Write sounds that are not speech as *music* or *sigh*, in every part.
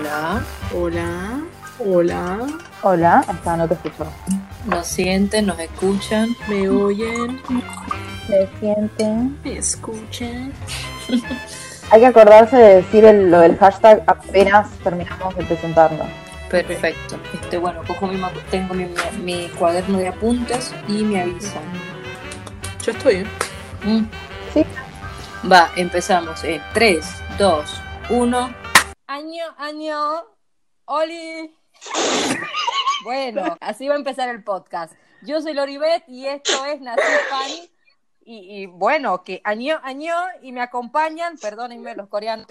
Hola. Hola. Hola. Hola, hasta no te escucho. Nos sienten, nos escuchan. ¿Me oyen? ¿Me sienten? ¿Me escuchan? *laughs* Hay que acordarse de decir el- lo del hashtag apenas terminamos de presentarnos. Perfecto. Este, bueno, cojo mi, tengo mi, mi- mi cuaderno de apuntes y me avisan. Yo estoy, ¿eh? Mm. Sí. Va, empezamos. Eh, 3, 2, 1. Año, año. Oli. Bueno, así va a empezar el podcast. Yo soy Loribet y esto es Nací Fan. Y, y bueno, que año, año y me acompañan, perdónenme los coreanos.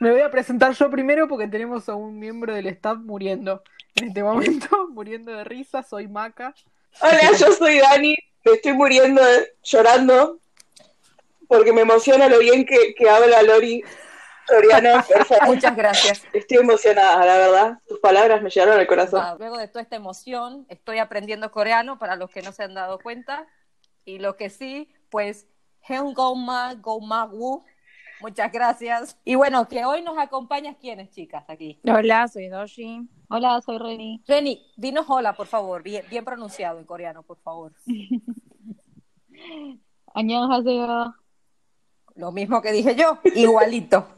Me voy a presentar yo primero porque tenemos a un miembro del staff muriendo. En este momento, *laughs* muriendo de risa, soy Maca. Hola, yo soy Dani, me estoy muriendo, de- llorando, porque me emociona lo bien que, que habla Lori Soriano. *laughs* Muchas gracias. Estoy emocionada, la verdad. Tus palabras me llegaron al corazón. Ah, luego de toda esta emoción, estoy aprendiendo coreano para los que no se han dado cuenta. Y lo que sí, pues, Heung Goma Muchas gracias. Y bueno, que hoy nos acompañas quiénes, chicas, aquí. Hola, soy Doshi. Hola, soy Reni. Reni, dinos hola, por favor, bien, bien pronunciado en coreano, por favor. *laughs* Lo mismo que dije yo, igualito.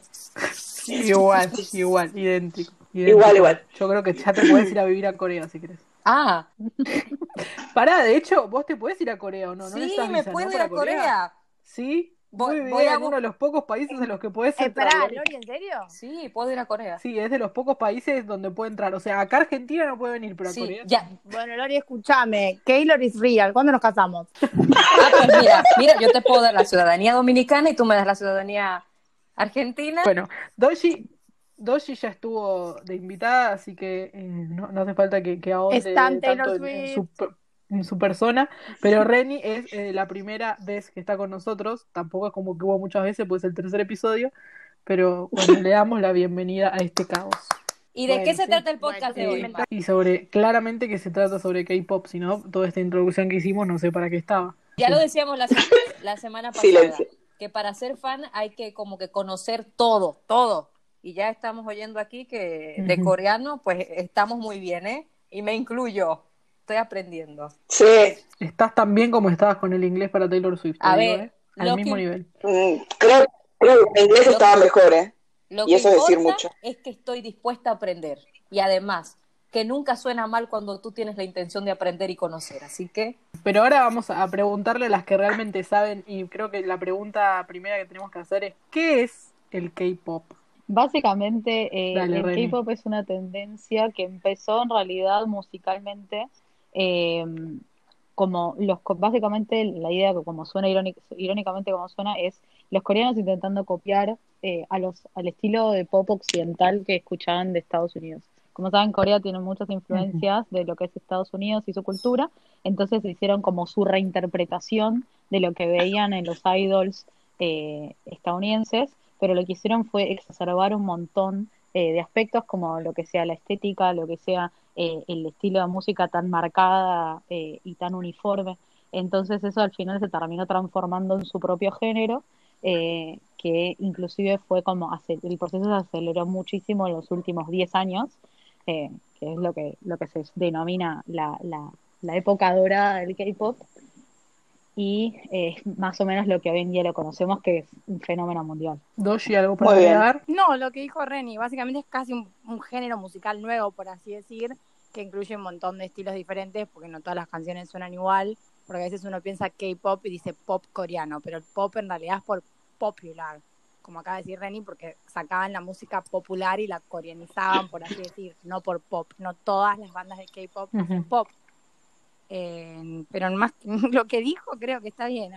Igual, igual, idéntico, idéntico. Igual, igual. Yo creo que ya te puedes ir a vivir a Corea si querés. Ah, *laughs* Pará, de hecho, vos te puedes ir a Corea o no. ¿No sí, me visa, puedo ¿no? ir a Corea. Sí, Voy- muy bien, voy a uno de los pocos países en los que puedes entrar. Espera, Lori. Lori, ¿en serio? Sí, puedo ir a Corea. Sí, es de los pocos países donde puede entrar. O sea, acá Argentina no puede venir, pero a Corea. ya. Bueno, Lori, escúchame. Keylor is real. ¿Cuándo nos casamos? Ah, pues mira, mira, yo te puedo dar la ciudadanía dominicana y tú me das la ciudadanía argentina. Bueno, Doshi, Doshi ya estuvo de invitada, así que eh, no, no hace falta que, que ahonde tanto en, su, per- en su persona, pero Reni es eh, la primera vez que está con nosotros, tampoco es como que hubo muchas veces, pues el tercer episodio, pero bueno, le damos la bienvenida a este caos. ¿Y de Bueno, qué se sí. trata el podcast Bueno, de hoy? Y sobre, claramente que se trata sobre K-pop, si no, toda esta introducción que hicimos no sé para qué estaba. Ya lo decíamos la, se- la semana pasada, Silencio. Que para ser fan hay que como que conocer todo, todo. Y ya estamos oyendo aquí que de coreano, pues estamos muy bien, ¿eh? Y me incluyo, estoy aprendiendo. Sí, Estás tan bien como estabas con el inglés para Taylor Swift, A digo, ver, ¿eh? Al mismo que- nivel. mm, creo, creo que en inglés Lo- estaba mejor, ¿eh? Lo Y que eso es decir mucho. es que estoy dispuesta a aprender. Y además, que nunca suena mal cuando tú tienes la intención de aprender y conocer. Así que, Pero ahora vamos a preguntarle a las que realmente saben y creo que la pregunta primera que tenemos que hacer es ¿qué es el K-pop? Básicamente, eh, Dale, el. K-pop es una tendencia que empezó en realidad musicalmente eh, como los básicamente la idea que como suena irónic- irónicamente como suena es los coreanos intentando copiar eh, a los al estilo de pop occidental que escuchaban de Estados Unidos. Como saben, Corea tiene muchas influencias de lo que es Estados Unidos y su cultura, entonces hicieron como su reinterpretación de lo que veían en los idols eh, estadounidenses, pero lo que hicieron fue exacerbar un montón eh, de aspectos como lo que sea la estética, lo que sea eh, el estilo de música tan marcada y tan uniforme. Entonces eso al final se terminó transformando en su propio género, eh, que inclusive fue como, el proceso se aceleró muchísimo en los últimos 10 años, eh, que es lo que, lo que se denomina la, la, la época dorada del K-pop, y eh, es más o menos lo que hoy en día lo conocemos, que es un fenómeno mundial. Doshi, ¿algo para agregar? No, lo que dijo Reni, básicamente es casi un, un género musical nuevo, por así decir, que incluye un montón de estilos diferentes, porque no todas las canciones suenan igual, porque a veces uno piensa K-pop y dice pop coreano, pero el pop en realidad es por popular, como acaba de decir Reni, porque sacaban la música popular y la coreanizaban, por así decir, no por pop. No todas las bandas de K-pop hacen Ujú. pop. Eh, pero más *laughs* lo que dijo creo que está bien.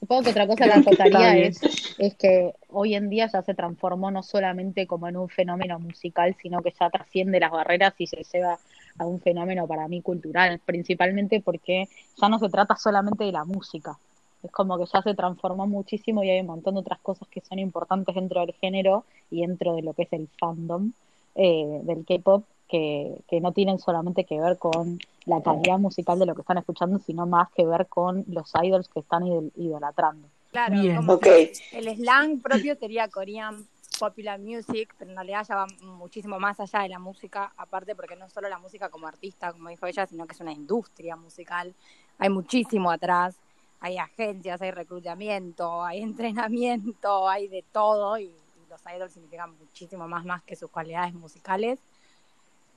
Supongo que otra cosa que *laughs* acotaría es, es que hoy en día ya se transformó no solamente como en un fenómeno musical, sino que ya trasciende las barreras y se lleva a un fenómeno para mí cultural, principalmente porque ya no se trata solamente de la música. Es como que ya se transformó muchísimo y hay un montón de otras cosas que son importantes dentro del género y dentro de lo que es el fandom eh, del K-pop, que, que no tienen solamente que ver con la calidad musical de lo que están escuchando, sino más que ver con los idols que están idol- idolatrando. Claro, Bien. como Ok. que el slang propio sería Korean popular music, pero en realidad ya va muchísimo más allá de la música, aparte porque no es solo la música como artista, como dijo ella, sino que es una industria musical. Hay muchísimo atrás, hay agencias, hay reclutamiento, hay entrenamiento, hay de todo y, los idols significan muchísimo más más que sus cualidades musicales.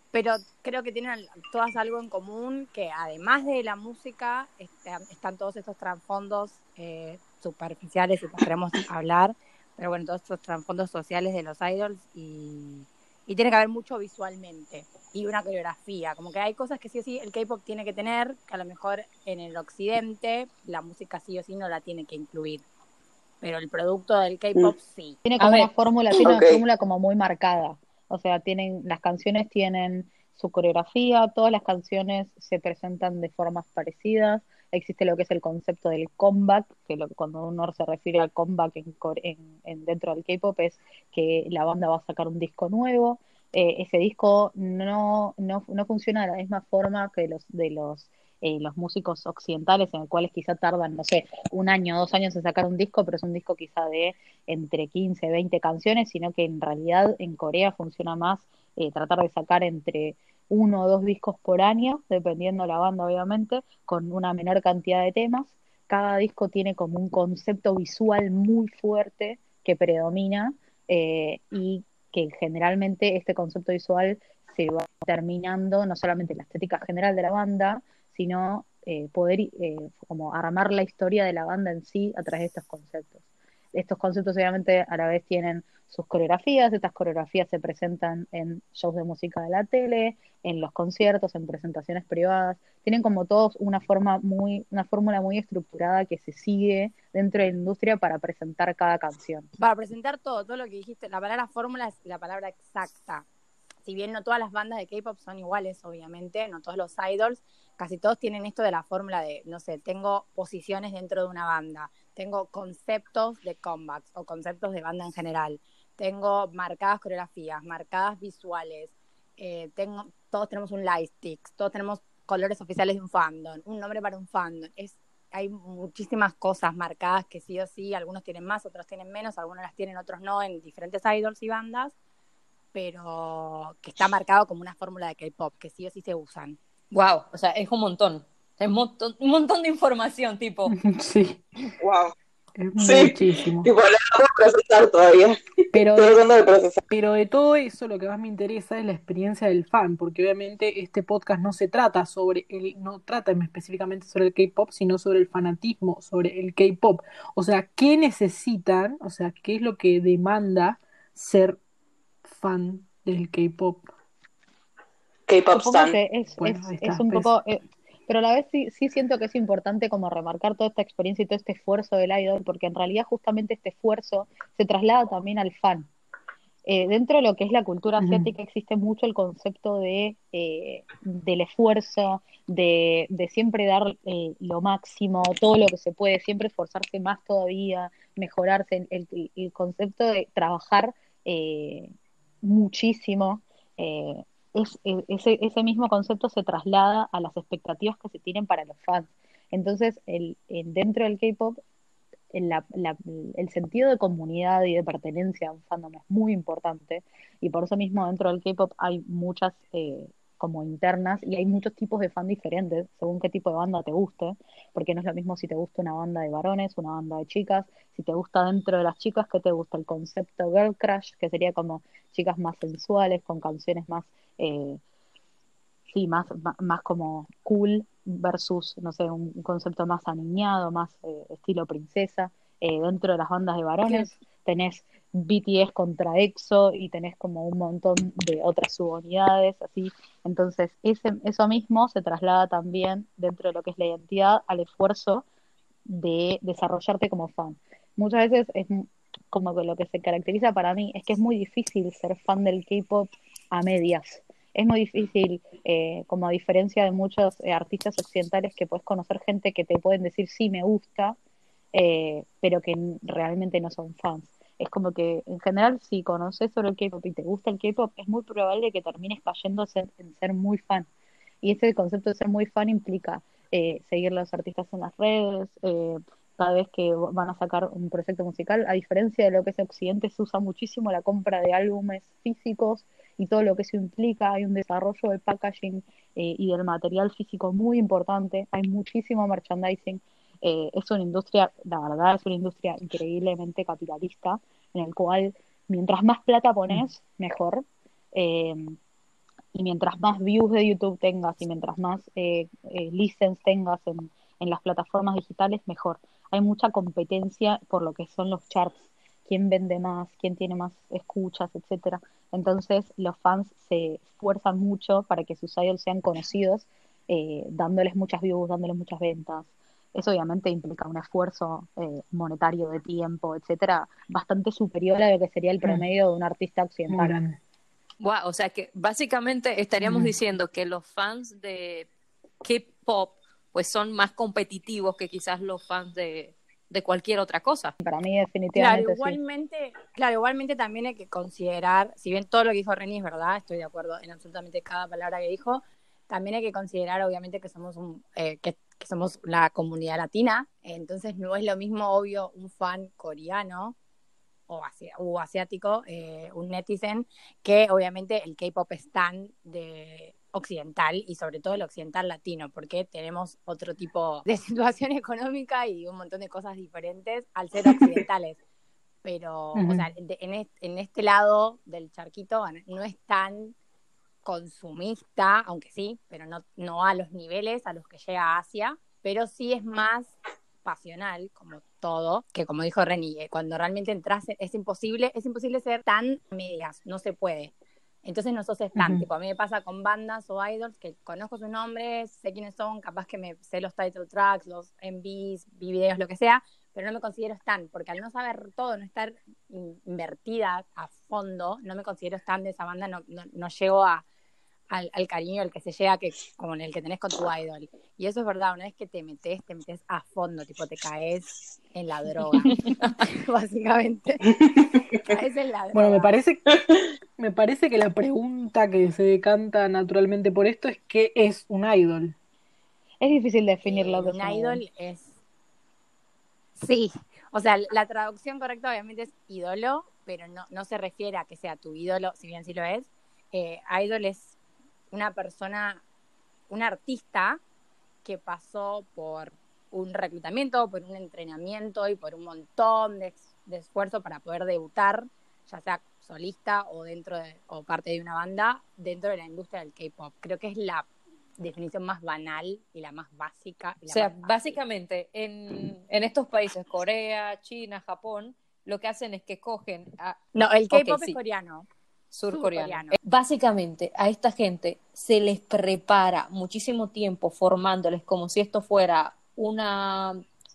Pero creo que tienen todas algo en común, que además de la música, están, todos estos trasfondos eh, superficiales, si queremos hablar, pero bueno, todos estos trasfondos sociales de los idols y, y tiene que haber mucho visualmente y una coreografía, como que hay cosas que sí o sí el K-pop tiene que tener, que a lo mejor en el occidente la música sí o sí no la tiene que incluir. Pero el producto del K-pop sí. Tiene como una fórmula, *clears throat* tiene una fórmula como muy marcada. O sea, tienen, las canciones tienen su coreografía, todas las canciones se presentan de formas parecidas. Existe lo que es el concepto del comeback, que lo, cuando uno se refiere al comeback en, en- dentro del K-pop es que la banda va a sacar un disco nuevo. Eh, ese disco no, no, no funciona de la misma forma que los de los, eh, los músicos occidentales, en los cuales quizá tardan, no sé, un año, dos años en sacar un disco, pero es un disco quizá de entre 15, 20 canciones, sino que en realidad en Corea funciona más eh, tratar de sacar entre uno o dos discos por año, dependiendo la banda obviamente, con una menor cantidad de temas. Cada disco tiene como un concepto visual muy fuerte que predomina eh, y que generalmente este concepto visual se va terminando no solamente en la estética general de la banda, sino eh, poder eh, como armar la historia de la banda en sí a través de estos conceptos. Estos conceptos obviamente a la vez tienen sus coreografías, estas coreografías se presentan en shows de música de la tele, en los conciertos, en presentaciones privadas, tienen como todos una forma muy, una fórmula muy estructurada que se sigue dentro de la industria para presentar cada canción. Para presentar todo, todo lo que dijiste, la palabra fórmula es la palabra exacta. Si bien no todas las bandas de K-pop son iguales, obviamente, no todos los idols, casi todos tienen esto de la fórmula de, no sé, tengo posiciones dentro de una banda, tengo conceptos de comebacks o conceptos de banda en general, tengo marcadas coreografías, marcadas visuales, eh, tengo, todos tenemos un lightstick, todos tenemos colores oficiales de un fandom, un nombre para un fandom. Es, hay muchísimas cosas marcadas que sí o sí, algunos tienen más, otros tienen menos, algunos las tienen, otros no, en diferentes idols y bandas, pero que está marcado como una fórmula de K-pop, que sí o sí se usan. Wow, o sea, es un montón. Es un montón, un montón de información, tipo. *laughs* Sí, Wow. es Sí. muchísimo. Tipo, a procesar todavía. Pero de procesar. Pero de todo eso, lo que más me interesa es la experiencia del fan, porque obviamente este podcast no se trata sobre el, no trata específicamente sobre el K-pop, sino sobre el fanatismo, sobre el K-pop. O sea, ¿qué necesitan? O sea, ¿qué es lo que demanda ser fan del K-pop? K-pop stan. es, Bueno, es- es un pues. poco, eh, pero a la vez sí, sí siento que es importante como remarcar toda esta experiencia y todo este esfuerzo del idol, porque en realidad justamente este esfuerzo se traslada también al fan. Eh, dentro de lo que es la cultura asiática existe mucho el concepto de, eh, del esfuerzo, de, de siempre dar eh, lo máximo, todo lo que se puede, siempre esforzarse más todavía, mejorarse, el, el- el concepto de trabajar eh, muchísimo. eh, es, ese, ese mismo concepto se traslada a las expectativas que se tienen para los fans. Entonces, el, el- dentro del K-pop, el sentido de comunidad y de pertenencia a un fandom es muy importante y por eso mismo dentro del K-pop hay muchas eh, como internas y hay muchos tipos de fan diferentes según qué tipo de banda te guste, porque no es lo mismo si te gusta una banda de varones, una banda de chicas, si te gusta dentro de las chicas, que te gusta el concepto girl crush, que sería como chicas más sensuales, con canciones más, eh, sí, más, ma- más como cool versus, no sé, un concepto más aniñado, más eh, estilo princesa. Eh, dentro de las bandas de varones tenés BTS contra EXO y tenés como un montón de otras subunidades, así. Entonces, ese, eso mismo se traslada también dentro de lo que es la identidad al esfuerzo de desarrollarte como fan. Muchas veces es como que lo que se caracteriza para mí es que es muy difícil ser fan del K-pop a medias. Es muy difícil, eh, como a diferencia de muchos eh, artistas occidentales que puedes conocer gente que te pueden decir sí me gusta, eh, pero que realmente no son fans. Es como que en general si conoces sobre el K-pop y te gusta el K-pop, es muy probable que termines cayendo en ser muy fan. Y ese concepto de ser muy fan implica eh, seguir los artistas en las redes, eh, cada vez que van a sacar un proyecto musical, a diferencia de lo que es Occidente, se usa muchísimo la compra de álbumes físicos y todo lo que eso implica. Hay un desarrollo del packaging eh, y del material físico muy importante, hay muchísimo merchandising. Eh, es una industria, la verdad, es una industria increíblemente capitalista, en el cual mientras más plata pones, mejor. Eh, y mientras más views de YouTube tengas y mientras más eh, eh, license tengas en, en las plataformas digitales, mejor. Hay mucha competencia por lo que son los charts, quién vende más, quién tiene más escuchas, etcétera. Entonces los fans se esfuerzan mucho para que sus idols sean conocidos, eh, dándoles muchas views, dándoles muchas ventas. Eso obviamente implica un esfuerzo eh, monetario de tiempo, etcétera, bastante superior a lo que sería el promedio de un artista occidental. Wow, o sea que básicamente estaríamos Mm. diciendo que los fans de K-pop pues son más competitivos que quizás los fans de, de cualquier otra cosa. Para mí Claro, definitivamente sí. igualmente, claro, igualmente también hay que considerar, si bien todo lo que dijo Reni es verdad, estoy de acuerdo en absolutamente cada palabra que dijo, también hay que considerar obviamente que somos un, eh, que, que somos la comunidad latina, entonces no es lo mismo obvio un fan coreano o, asi- o asiático, eh, un netizen, que obviamente el K-pop stan de occidental y sobre todo el occidental latino, porque tenemos otro tipo de *laughs* situación económica y un montón de cosas diferentes al ser occidentales. *laughs* Pero, o Ujú. sea, de- en, en este lado del charquito no es tan consumista, aunque sí, pero no, no a los niveles a los que llega Asia, pero sí es más pasional, como todo, que como dijo Reni, eh, cuando realmente entras es imposible, es imposible ser tan medias, no se puede. Entonces no sos tan, Ujú. tipo, a mí me pasa con bandas o idols que conozco sus nombres, sé quiénes son, capaz que me sé los title tracks, los MVs, vi videos, lo que sea, pero no me considero stan, porque al no saber todo, no estar in- invertida a fondo, no me considero stan de esa banda, no, no, no llego a, al, al cariño al que se llega que, como el que tenés con tu idol. Y eso es verdad, una vez que te metes, te metes a fondo, tipo te caes en la droga, *laughs* *laughs* básicamente. caes en la droga. Bueno, me parece, me parece que la pregunta que se decanta naturalmente por esto es ¿qué es un idol? Es difícil Eh, definir lo que es un un idol es... Sí, o sea, la traducción correcta obviamente es ídolo, pero no, no se refiere a que sea tu ídolo, si bien sí lo es. Eh, idol es una persona, un artista que pasó por un reclutamiento, por un entrenamiento y por un montón de, de esfuerzo para poder debutar, ya sea solista o dentro de, o parte de una banda, dentro de la industria del K-pop. Creo que es la definición más banal y la más básica. O sea, básicamente en, en estos países, Corea, China, Japón, lo que hacen es que cogen a No, el K-pop sí. es coreano. surcoreano. Surcoreano. Eh, Básicamente, a esta gente se les prepara muchísimo tiempo formándoles como si esto fuera una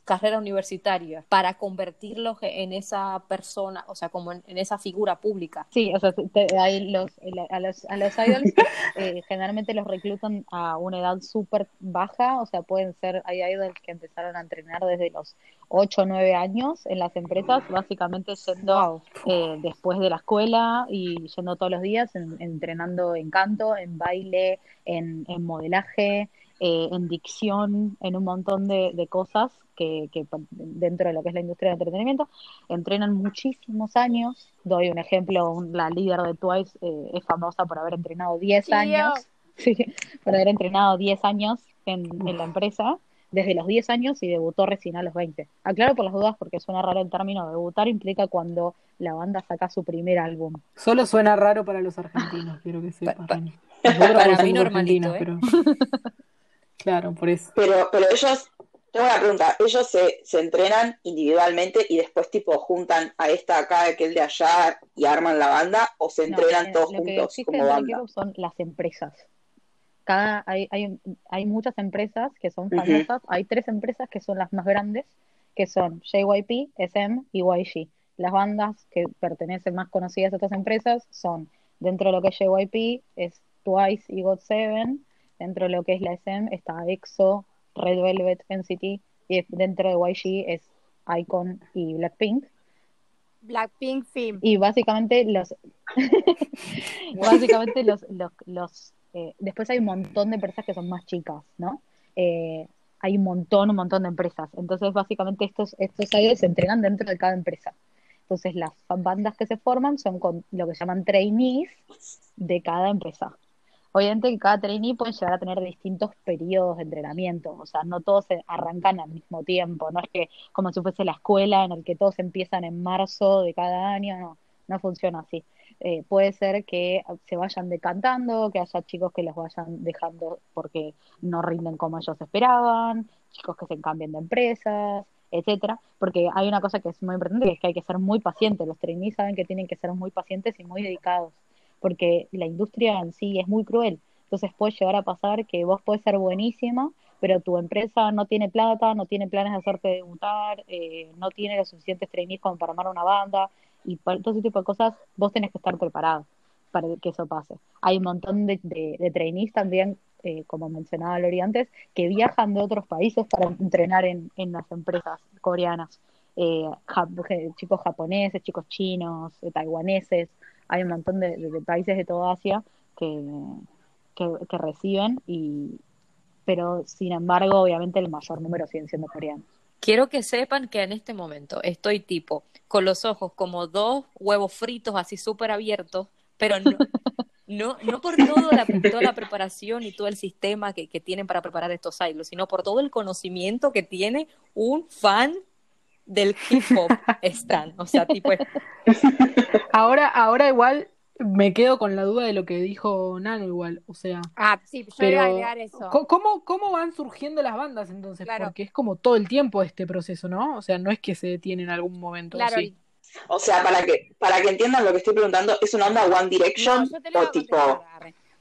carrera universitaria para convertirlos en esa persona, o sea, como en, en esa figura pública. Sí, o sea, te- ahí los, a, los, a los idols *laughs* eh, generalmente los reclutan a una edad súper baja, o sea, pueden ser, hay idols que empezaron a entrenar desde los 8 o 9 años en las empresas, básicamente yendo eh, después de la escuela y yendo todos los días, en- entrenando en canto, en baile, en, en modelaje, eh, en dicción, en un montón de, de cosas que, que dentro de lo que es la industria del entretenimiento entrenan muchísimos años. Doy un ejemplo, un- la líder de Twice eh, es famosa por haber entrenado 10 Chio. años, *laughs* sí, por haber entrenado 10 años en, en la empresa, desde los 10 años y debutó recién a los 20. Aclaro por las dudas porque suena raro el término, debutar implica cuando la banda saca su primer álbum. Solo suena raro para los argentinos, quiero que sepas, Pa- pa- Rani. Nosotros para somos mí normalito, argentinos, ¿eh? pero- *laughs* Claro, por eso. Pero, pero ellos, tengo una pregunta, ellos se, se entrenan individualmente y después tipo juntan a esta acá, a aquel de allá y arman la banda o se No, entrenan eh, todos lo que juntos existe como banda. Son las empresas. Cada, hay, hay, hay muchas empresas que son famosas. Hay tres empresas que son las más grandes, que son JYP, SM y YG. Las bandas que pertenecen más conocidas a estas empresas son, dentro de lo que es JYP, es Twice y GOT7. Dentro de lo que es la SM está EXO, Red Velvet, NCT. Y dentro de YG es Icon y Blackpink. Blackpink Film. Y básicamente los *laughs* básicamente los, los, los eh, después hay un montón de empresas que son más chicas, ¿no? Eh, hay un montón, un montón de empresas. Entonces, básicamente, estos, estos idols se entrenan dentro de cada empresa. Entonces, las bandas que se forman son con lo que llaman trainees de cada empresa. Obviamente que cada trainee puede llegar a tener distintos periodos de entrenamiento, o sea, no todos se arrancan al mismo tiempo, no es que como si fuese la escuela en el que todos empiezan en marzo de cada año, no, no funciona así. Eh, puede ser que se vayan decantando, que haya chicos que los vayan dejando porque no rinden como ellos esperaban, chicos que se cambien de empresas, etcétera, porque hay una cosa que es muy importante, que es que hay que ser muy pacientes, los trainees saben que tienen que ser muy pacientes y muy dedicados, porque la industria en sí es muy cruel, entonces puede llegar a pasar que vos puedes ser buenísima, pero tu empresa no tiene plata, no tiene planes de hacerte debutar, eh, no tiene los suficientes trainees como para armar una banda, y todo ese tipo de cosas vos tenés que estar preparado para que eso pase. Hay un montón de, de, trainees también, eh, como mencionaba Lori antes, que viajan de otros países para entrenar en, en las empresas coreanas. Eh, chicos japoneses, chicos chinos, eh, taiwaneses, hay un montón de, países de toda Asia que, que, reciben, y, pero sin embargo, obviamente el mayor número siguen siendo coreanos. Quiero que sepan que en este momento estoy tipo con los ojos como dos huevos fritos así súper abiertos, pero no, no, no por toda la, toda la preparación y todo el sistema que, que tienen para preparar estos silos, sino por todo el conocimiento que tiene un fan del hip hop están, o sea, tipo *laughs* ahora ahora igual me quedo con la duda de lo que dijo Nano igual, o sea. Ah, sí, yo iba a agregar eso. ¿cómo, ¿Cómo van surgiendo las bandas entonces? Porque es como todo el tiempo este proceso, ¿no? O sea, no es que se detiene en algún momento. Claro. O sea, para que, para que entiendan lo que estoy preguntando, ¿es una onda One Direction o tipo...?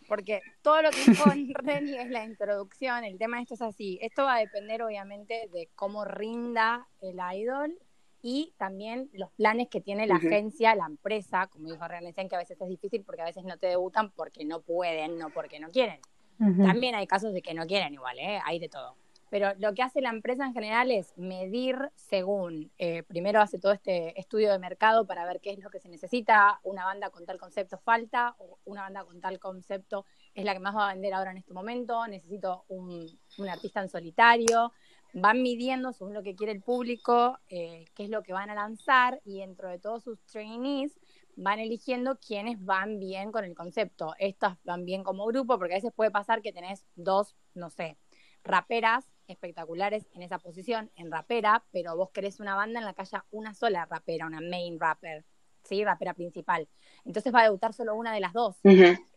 Porque todo lo que *laughs* dijo Reni es la introducción, el tema de esto es así. Esto va a depender obviamente de cómo rinda el idol y también los planes que tiene la agencia, la empresa, como dijo René, que a veces es difícil porque a veces no te debutan porque no pueden, no porque no quieren. También hay casos de que no quieren igual, ¿eh? hay de todo. Pero lo que hace la empresa en general es medir según, eh, primero hace todo este estudio de mercado para ver qué es lo que se necesita, una banda con tal concepto falta, o una banda con tal concepto es la que más va a vender ahora en este momento, necesito un, un artista en solitario, van midiendo según lo que quiere el público, eh, qué es lo que van a lanzar y dentro de todos sus trainees van eligiendo quiénes van bien con el concepto. Estas van bien como grupo, porque a veces puede pasar que tenés dos, no sé, raperas espectaculares en esa posición, en rapera, pero vos querés una banda en la que haya una sola rapera, una main rapper. ¿sí? Rapera principal. Entonces va a debutar solo una de las dos.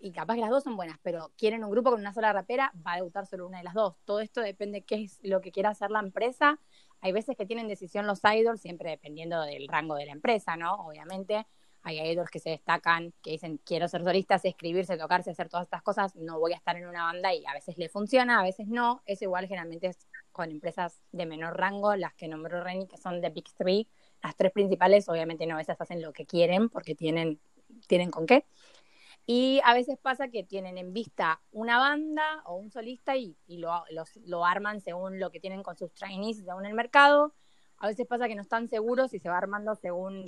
Y capaz que las dos son buenas, pero quieren un grupo con una sola rapera, va a debutar solo una de las dos. Todo esto depende de qué es lo que quiera hacer la empresa. Hay veces que tienen decisión los idols, siempre dependiendo del rango de la empresa, ¿no? Obviamente. Hay idols que se destacan, que dicen quiero ser solistas, escribirse, tocarse, hacer todas estas cosas, no voy a estar en una banda y a veces le funciona, a veces no. Es igual generalmente es con empresas de menor rango, las que nombró Reni, que son de Big Three, las tres principales, obviamente no, esas hacen lo que quieren porque tienen, tienen con qué. Y a veces pasa que tienen en vista una banda o un solista y, y lo, lo, arman según lo que tienen con sus trainees según el mercado. A veces pasa que no están seguros y se va armando según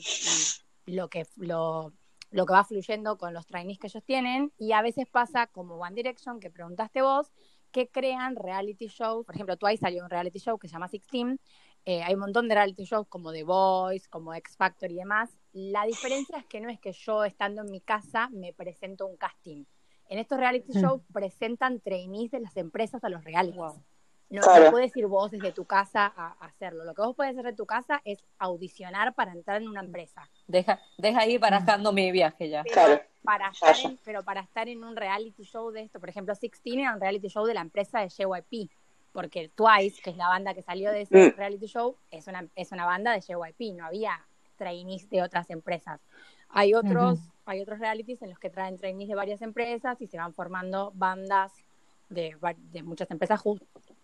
lo que, lo, lo que va fluyendo con los trainees que ellos tienen. Y a veces pasa como One Direction, que preguntaste vos, que crean reality shows. Por ejemplo, Twice salió un reality show que se llama Sixteen, eh, hay un montón de reality shows como The Voice, como X Factor y demás. La diferencia es que no es que yo estando en mi casa me presento un casting. En estos reality mm. shows presentan trainees de las empresas a los realities. No, puedes ir vos desde tu casa a, hacerlo. Lo que vos puedes hacer de tu casa es audicionar para entrar en una empresa. Deja, deja ir barajando mi viaje ya. Para estar en, pero para estar en un reality show de esto, por ejemplo, Sixteen era un reality show de la empresa de JYP porque Twice, que es la banda que salió de ese mm. reality show, es una, es una banda de JYP, no había trainees de otras empresas. Hay otros, hay otros realities en los que traen trainees de varias empresas y se van formando bandas de, de muchas empresas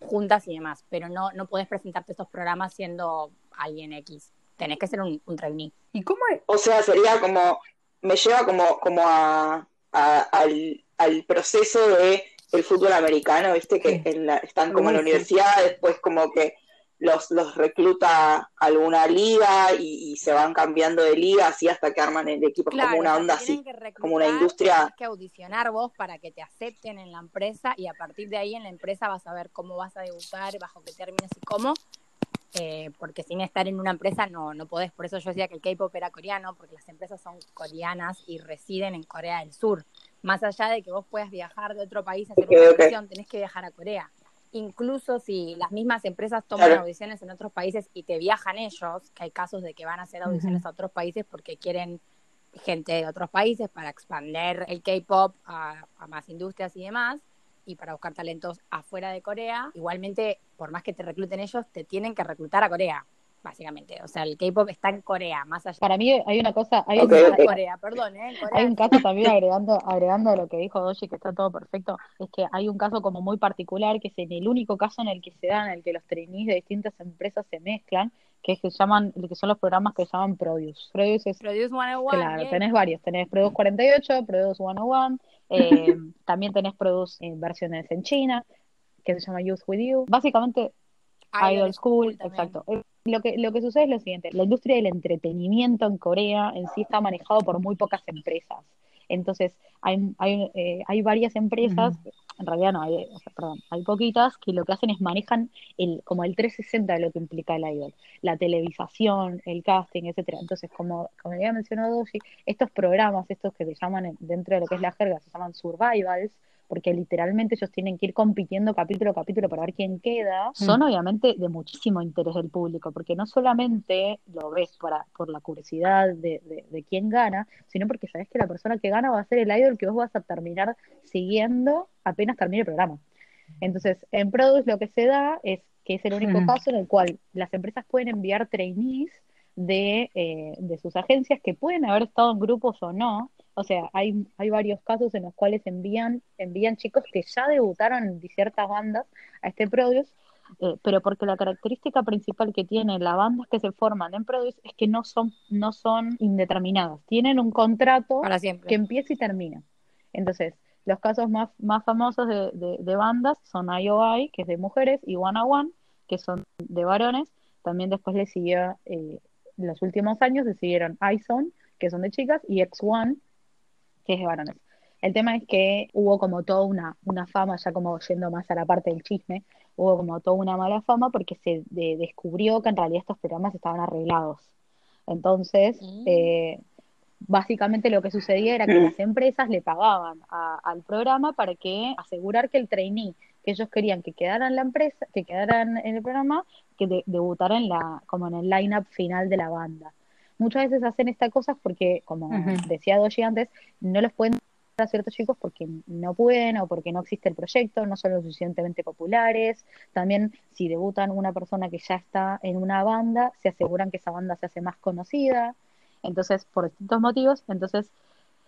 juntas y demás, pero no, no puedes presentarte estos programas siendo alguien X. Tenés que ser un, trainee. ¿Y cómo O sea, sería como, me lleva como, como a, al, al proceso de el fútbol americano, viste, que están como en la universidad, después como que los, los recluta alguna liga y, se van cambiando de liga así hasta que arman el equipo Claro, como una onda así, que como una industria. Tienes que audicionar vos para que te acepten en la empresa y a partir de ahí en la empresa vas a ver cómo vas a debutar, bajo qué términos y cómo. eh, porque sin estar en una empresa no, no podés. Por eso yo decía que el K-pop era coreano, porque las empresas son coreanas y residen en Corea del Sur. Más allá de que vos puedas viajar de otro país a hacer Ok, una ok. audición, tenés que viajar a Corea. Incluso si las mismas empresas toman Claro. audiciones en otros países y te viajan ellos, que hay casos de que van a hacer audiciones a otros países porque quieren gente de otros países para expandir el K-pop a, a más industrias y demás, y para buscar talentos afuera de Corea. Igualmente, por más que te recluten ellos, te tienen que reclutar a Corea, básicamente. O sea, el K-pop está en Corea, más allá Para mí hay una cosa, hay, Ok, un, ok. de Corea, perdón, ¿eh? En Corea hay un caso también *laughs* agregando, agregando a lo que dijo Doshi, que está todo perfecto, es que hay un caso como muy particular, que es en el único caso en el que se da, en el que los trainees de distintas empresas se mezclan, que es que llaman, que son los programas que se llaman Produce. Produce es Produce 101, Claro, yay. tenés varios, tenés Produce 48, Produce 101, eh, *laughs* también tenés Produce eh, versiones en China, que se llama Youth With You. Básicamente, Idol School, exacto. Eh, Lo que, lo que sucede es lo siguiente, la industria del entretenimiento en Corea en sí está manejado por muy pocas empresas. Entonces, hay, hay, eh, hay varias empresas, en realidad no, hay, o sea, perdón, hay poquitas que lo que hacen es manejan el, como el 360 de lo que implica el idol, la televisación, el casting, etcétera. Entonces, como, como había mencionado Doshi, estos programas, estos que se llaman en- dentro de lo que es la jerga, se llaman survivals, porque literalmente ellos tienen que ir compitiendo capítulo a capítulo para ver quién queda, son obviamente de muchísimo interés del público, porque no solamente lo ves para, por la curiosidad de, de, de quién gana, sino porque sabes que la persona que gana va a ser el idol que vos vas a terminar siguiendo apenas termine el programa. Entonces, en Produce lo que se da es que es el único Mm. caso en el cual las empresas pueden enviar trainees de, eh, de sus agencias que pueden haber estado en grupos o no. O sea, hay, hay varios casos en los cuales envían, envían chicos que ya debutaron en ciertas bandas a este Produce, eh, pero porque la característica principal que tiene las bandas que se forman en Produce es que no son, no son indeterminadas. Tienen un contrato Para siempre. que empieza y termina. Entonces, los casos más, más famosos de, de- de bandas son IOI, que es de mujeres, y One One, que son de varones. También después le siguió, eh, en los últimos años le siguieron iZone, que son de chicas, y X1, que es de varones. El tema es que hubo como toda una, una fama, ya como yendo más a la parte del chisme, hubo como toda una mala fama porque se de- descubrió que en realidad estos programas estaban arreglados. Entonces, Mm. eh, básicamente lo que sucedía era que Mm. las empresas le pagaban a- al programa para que asegurar que el trainee que ellos querían que quedara en la empresa, que quedaran en el programa, que de- debutara en la, como en el line-up final de la banda. Muchas veces hacen estas cosas porque, como Ujú. decía Doshi antes, no los pueden dar a ciertos chicos porque no pueden o porque no existe el proyecto, no son lo suficientemente populares. También si debutan una persona que ya está en una banda, se aseguran que esa banda se hace más conocida. Entonces, por distintos motivos, entonces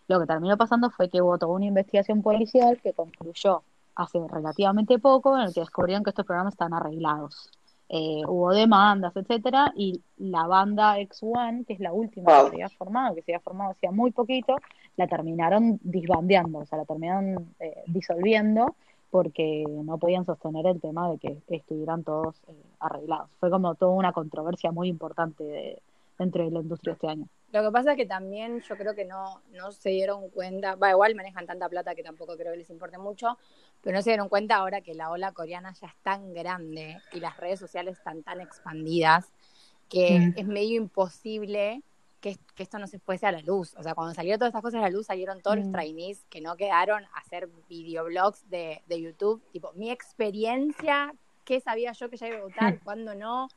lo que terminó pasando fue que hubo toda una investigación policial que concluyó hace relativamente poco en el que descubrieron que estos programas estaban arreglados. Eh, hubo demandas, etcétera, y la banda X1, que es la última Wow. que se había formado, que se había formado hacía muy poquito, la terminaron disbandeando, o sea, la terminaron eh, disolviendo porque no podían sostener el tema de que estuvieran todos eh, arreglados. Fue como toda una controversia muy importante de- dentro de la industria este año. Lo que pasa es que también yo creo que no, no se dieron cuenta, va, igual manejan tanta plata que tampoco creo que les importe mucho, pero no se dieron cuenta ahora que la ola coreana ya es tan grande y las redes sociales están tan expandidas que Mm. es medio imposible que, que esto no se fuese a la luz. O sea, cuando salieron todas estas cosas a la luz, salieron todos los Mm. trainees que no quedaron a hacer videoblogs de, de YouTube, tipo, mi experiencia, qué sabía yo que ya iba a votar, *laughs* cuándo no,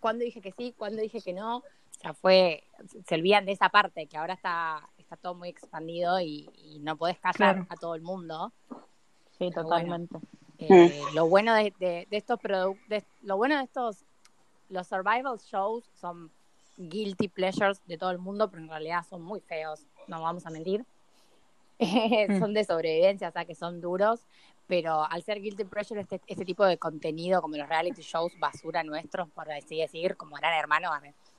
cuándo dije que sí, cuándo dije que no. O sea, fue, se olvidan de esa parte, que ahora está, está todo muy expandido y, y no podés callar Claro. a todo el mundo. Sí, Pero totalmente. Eh, Lo bueno de, de- de estos productos, lo bueno de estos, los survival shows son guilty pleasures de todo el mundo, pero en realidad son muy feos, no vamos a mentir. *laughs* Mm. son de sobrevivencia, o sea que son duros, pero al ser guilty pleasure, este, este tipo de contenido, como los reality shows basura nuestros, por así decir, como Gran Hermano,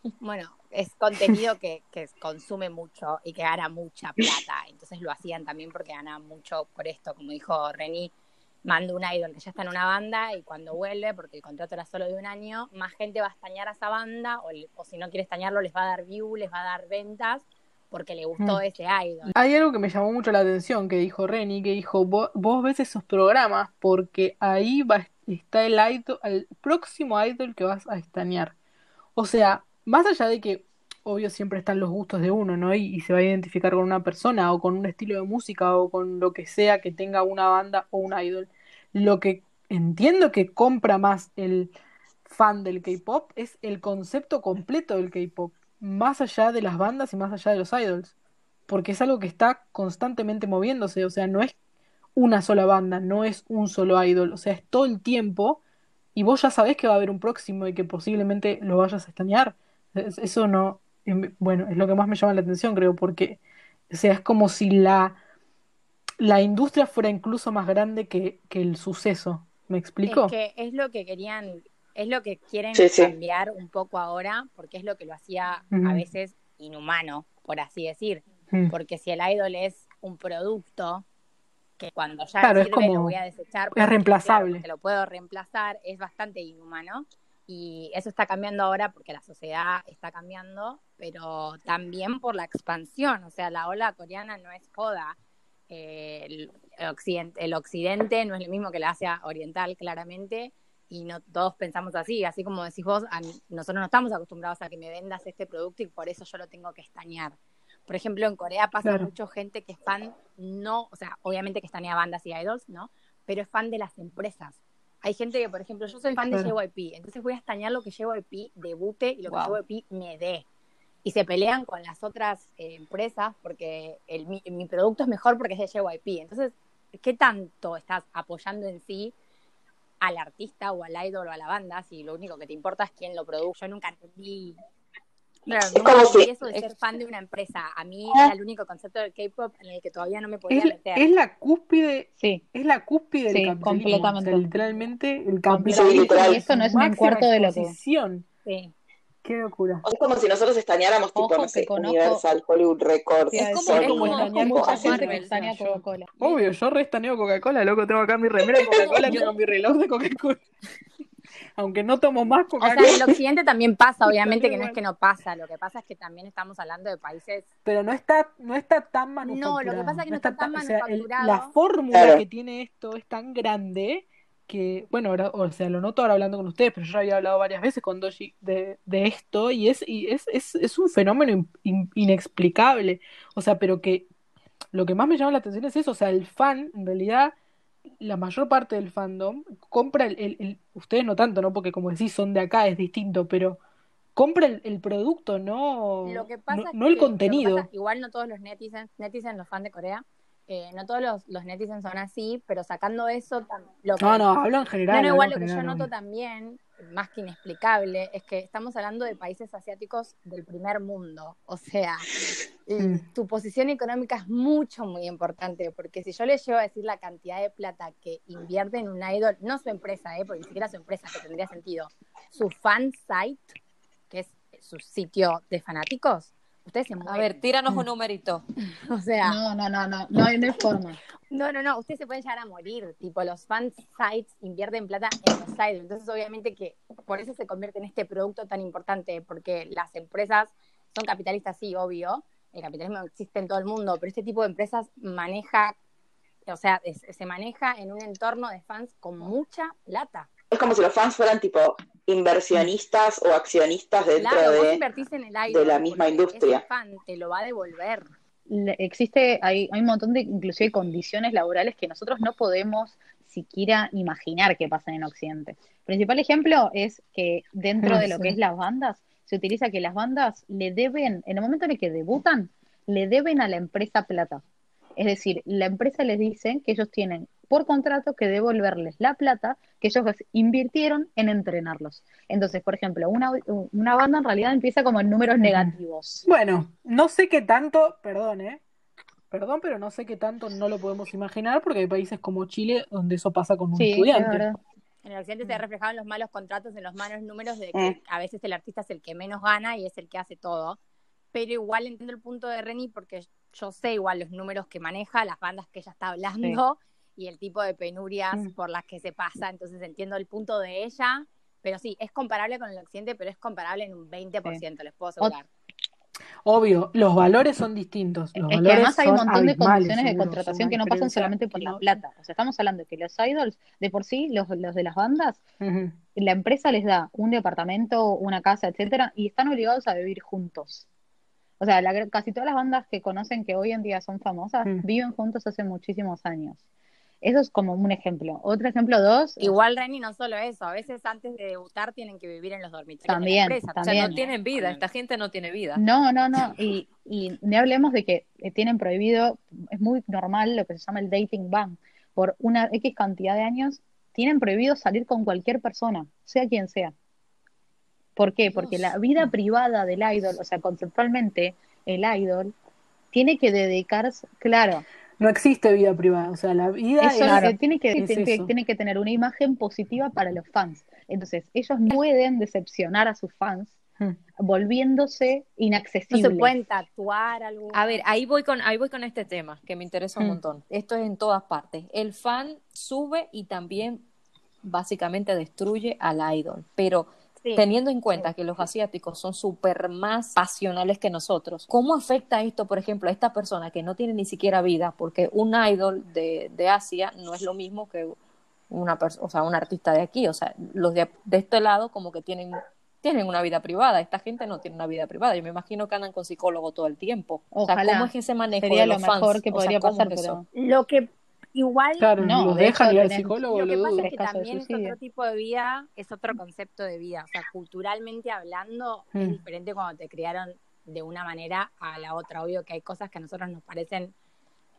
*laughs* bueno, es contenido que, que consume mucho y que gana mucha plata, entonces lo hacían también porque ganaban mucho por esto, como dijo Reni, mando un idol que ya está en una banda y cuando vuelve, porque el contrato era solo de un año, más gente va a estañar a esa banda o, o si no quiere estañarlo les va a dar view, les va a dar ventas porque le gustó Mm. ese idol. Hay algo que me llamó mucho la atención que dijo Reni, que dijo, vos, vos ves esos programas porque ahí va, está el idol, el próximo idol que vas a estanear. O sea, más allá de que, obvio, siempre están los gustos de uno, ¿no? Y, se va a identificar con una persona o con un estilo de música o con lo que sea que tenga una banda o un idol. Lo que entiendo que compra más el fan del K-pop es el concepto completo del K-pop, más allá de las bandas y más allá de los idols porque es algo que está constantemente moviéndose, o sea, no es una sola banda, no es un solo idol, o sea, es todo el tiempo y vos ya sabés que va a haber un próximo y que posiblemente lo vayas a estanear. Es- Eso no, em, bueno, es lo que más me llama la atención, creo, porque, o sea, es como si la, la industria fuera incluso más grande que, que el suceso. ¿Me explico? Es que es lo que querían, es lo que quieren Sí, sí. cambiar un poco ahora, porque es lo que lo hacía a veces inhumano, por así decir. Mm. Porque si el idol es un producto que cuando ya Claro, es sirve lo como- voy a desechar, es porque, reemplazable. porque lo puedo reemplazar, es bastante inhumano. Y eso está cambiando ahora porque la sociedad está cambiando, pero también por la expansión. O sea, la ola coreana no es joda. Eh, el, occidente, el occidente no es lo mismo que la Asia oriental, claramente, y no todos pensamos así. Así como decís vos, a nosotros no estamos acostumbrados a que me vendas este producto y por eso yo lo tengo que estañar. Por ejemplo, en Corea pasa Claro. mucho gente que es fan, no, o sea, obviamente que estaña bandas y idols, ¿no? Pero es fan de las empresas. Hay gente que, por ejemplo, yo soy fan de. JYP, entonces voy a estañar lo que JYP debute y lo Wow. que JYP me dé. Y se pelean con las otras eh, empresas porque el, mi, mi producto es mejor porque es de JYP. Entonces, ¿qué tanto estás apoyando en sí al artista o al idol o a la banda si lo único que te importa es quién lo produjo? Yo nunca entendí. Claro, Es como si- eso de es- ser fan de una empresa. A mí Ah. era el único concepto del K-pop en el que todavía no me podía Es, meter. es la cúspide, Sí, es la cúspide del Sí, capitalismo. completamente. O sea, literalmente el capitalismo. Y esto no es ni un cuarto de lo que. Sí. Qué locura. Es como si nosotros estañáramos tipo, Ojo no sé, conozco- Universal, Hollywood Records, Es como- Sony, es como extrañar mucha como gente que Marvel. Coca-Cola. Obvio, yo restaneo Coca-Cola, loco, tengo acá mi remera de Coca-Cola, *laughs* tengo mi reloj de Coca-Cola. Aunque no tomo más O sea, en el occidente también pasa, *laughs* obviamente que no es que no pasa, lo que pasa es que también estamos hablando de países pero no está, no está tan manufacturado. No, lo que pasa es que no está tan o sea, el- manufacturado. la fórmula Claro. que tiene esto es tan grande que, bueno, ahora, o sea, lo noto ahora hablando con ustedes, pero yo ya había hablado varias veces con Doji de, de esto y es, y es, es, es un fenómeno in- in- inexplicable. O sea, pero que lo que más me llama la atención es eso, o sea, el fan, en realidad, la mayor parte del fandom compra el, el- el- ustedes no tanto, ¿no? Porque como decís, son de acá, es distinto, pero compra el, el producto, no, Lo que pasa no, el que- lo que contenido. pasa- igual no todos los netizens, netizens, los fans de Corea, eh, no todos los, los netizens son así, pero sacando eso, tam- lo que, No, no, hablo en general. No, no, igual lo que yo noto también, más que inexplicable, es que estamos hablando de países asiáticos del primer mundo. O sea, Mm. tu posición económica es mucho, muy importante, porque si yo les llevo a decir la cantidad de plata que invierte en un idol, no su empresa, ¿eh? porque ni siquiera su empresa, que tendría sentido, su fan site, que es su sitio de fanáticos, ustedes se mueren. A ver, tíranos un *laughs* numerito. o sea, No, no, no, no, no hay, no hay forma. no, no, no, ustedes se pueden llegar a morir. Tipo, los fan sites invierten plata en los idols. Entonces, obviamente que por eso se convierte en este producto tan importante, porque las empresas son capitalistas, sí, obvio. El capitalismo existe en todo el mundo, pero este tipo de empresas maneja, o sea, es- se maneja en un entorno de fans con mucha plata. Es como si los fans fueran tipo inversionistas o accionistas dentro Claro, de... en el idol. la misma industria. Ese fan te lo va a devolver. Le- existe, hay, hay un montón de inclusive condiciones laborales que nosotros no podemos siquiera imaginar que pasan en Occidente. Principal ejemplo es que dentro Ah, de lo sí. que es las bandas, se utiliza que las bandas le deben, en el momento en el que debutan, le deben a la empresa plata. Es decir, la empresa les dice que ellos tienen por contrato que devolverles la plata que ellos invirtieron en entrenarlos. Entonces, por ejemplo, una, una banda en realidad empieza como en números negativos. Bueno, no sé qué tanto, perdón, ¿eh? Perdón, pero no sé qué tanto no lo podemos imaginar porque hay países como Chile donde eso pasa con un Sí, estudiante. En el occidente se reflejaban los malos contratos en los malos números de que Mm. a veces el artista es el que menos gana y es el que hace todo. Pero igual entiendo el punto de Reni porque yo sé igual los números que maneja, las bandas que ella está hablando, y el tipo de penurias Mm. por las que se pasa, entonces entiendo el punto de ella, pero sí, es comparable con el occidente, pero es comparable en un 20%, les puedo asegurar. Obvio, los valores son distintos. Los Es que además hay un montón de condiciones de contratación que no pasan solamente por la plata. O sea, estamos hablando que los idols, de por sí, los, los de las bandas, la empresa les da un departamento, una casa, etcétera, y están obligados a vivir juntos. O sea, la gr- casi todas las bandas que conocen que hoy en día son famosas Mm. viven juntos hace muchísimos años. Eso es como un ejemplo. Otro ejemplo, dos, Igual, Reni, no solo eso, a veces antes de debutar tienen que vivir en los dormitorios También, de la empresa. O sea, también. no tienen vida, esta gente no tiene vida. No, no, no. Y, y ni hablemos de que eh, tienen prohibido, es muy normal lo que se llama el dating ban. Por una X cantidad de años, tienen prohibido salir con cualquier persona, sea quien sea. ¿Por qué? Porque Dios. la vida privada del idol, o sea, conceptualmente, el idol tiene que dedicarse, claro, No existe vida privada, o sea, la vida eso es, tiene que, es tiene, que- eso. tiene que tener una imagen positiva para los fans. Entonces, ellos no pueden decepcionar a sus fans Mm. volviéndose No inaccesibles. se pueden tatuar algo. A ver, ahí voy con, ahí voy con este tema que me interesa un Mm. montón. Esto es en todas partes. El fan sube y también básicamente destruye al idol. Pero Sí. teniendo en cuenta que los asiáticos son súper más pasionales que nosotros, ¿cómo afecta esto, por ejemplo, a esta persona que no tiene ni siquiera vida? Porque un idol de, de Asia no es lo mismo que una persona, o sea, un artista de aquí. O sea, los de, de este lado como que tienen tienen una vida privada, esta gente no tiene una vida privada, yo me imagino que andan con psicólogo todo el tiempo. o sea, Ojalá. ¿cómo es ese manejo Sería de lo los fans? mejor que O sea, podría ¿cómo pasar, pero Lo que igual Claro, No, los de dejan ir al psicólogo, Lo que pasa es que también es otro tipo de vida, es otro concepto de vida. O sea, culturalmente hablando, Mm. es diferente cuando te criaron de una manera a la otra. Obvio que hay cosas que a nosotros nos parecen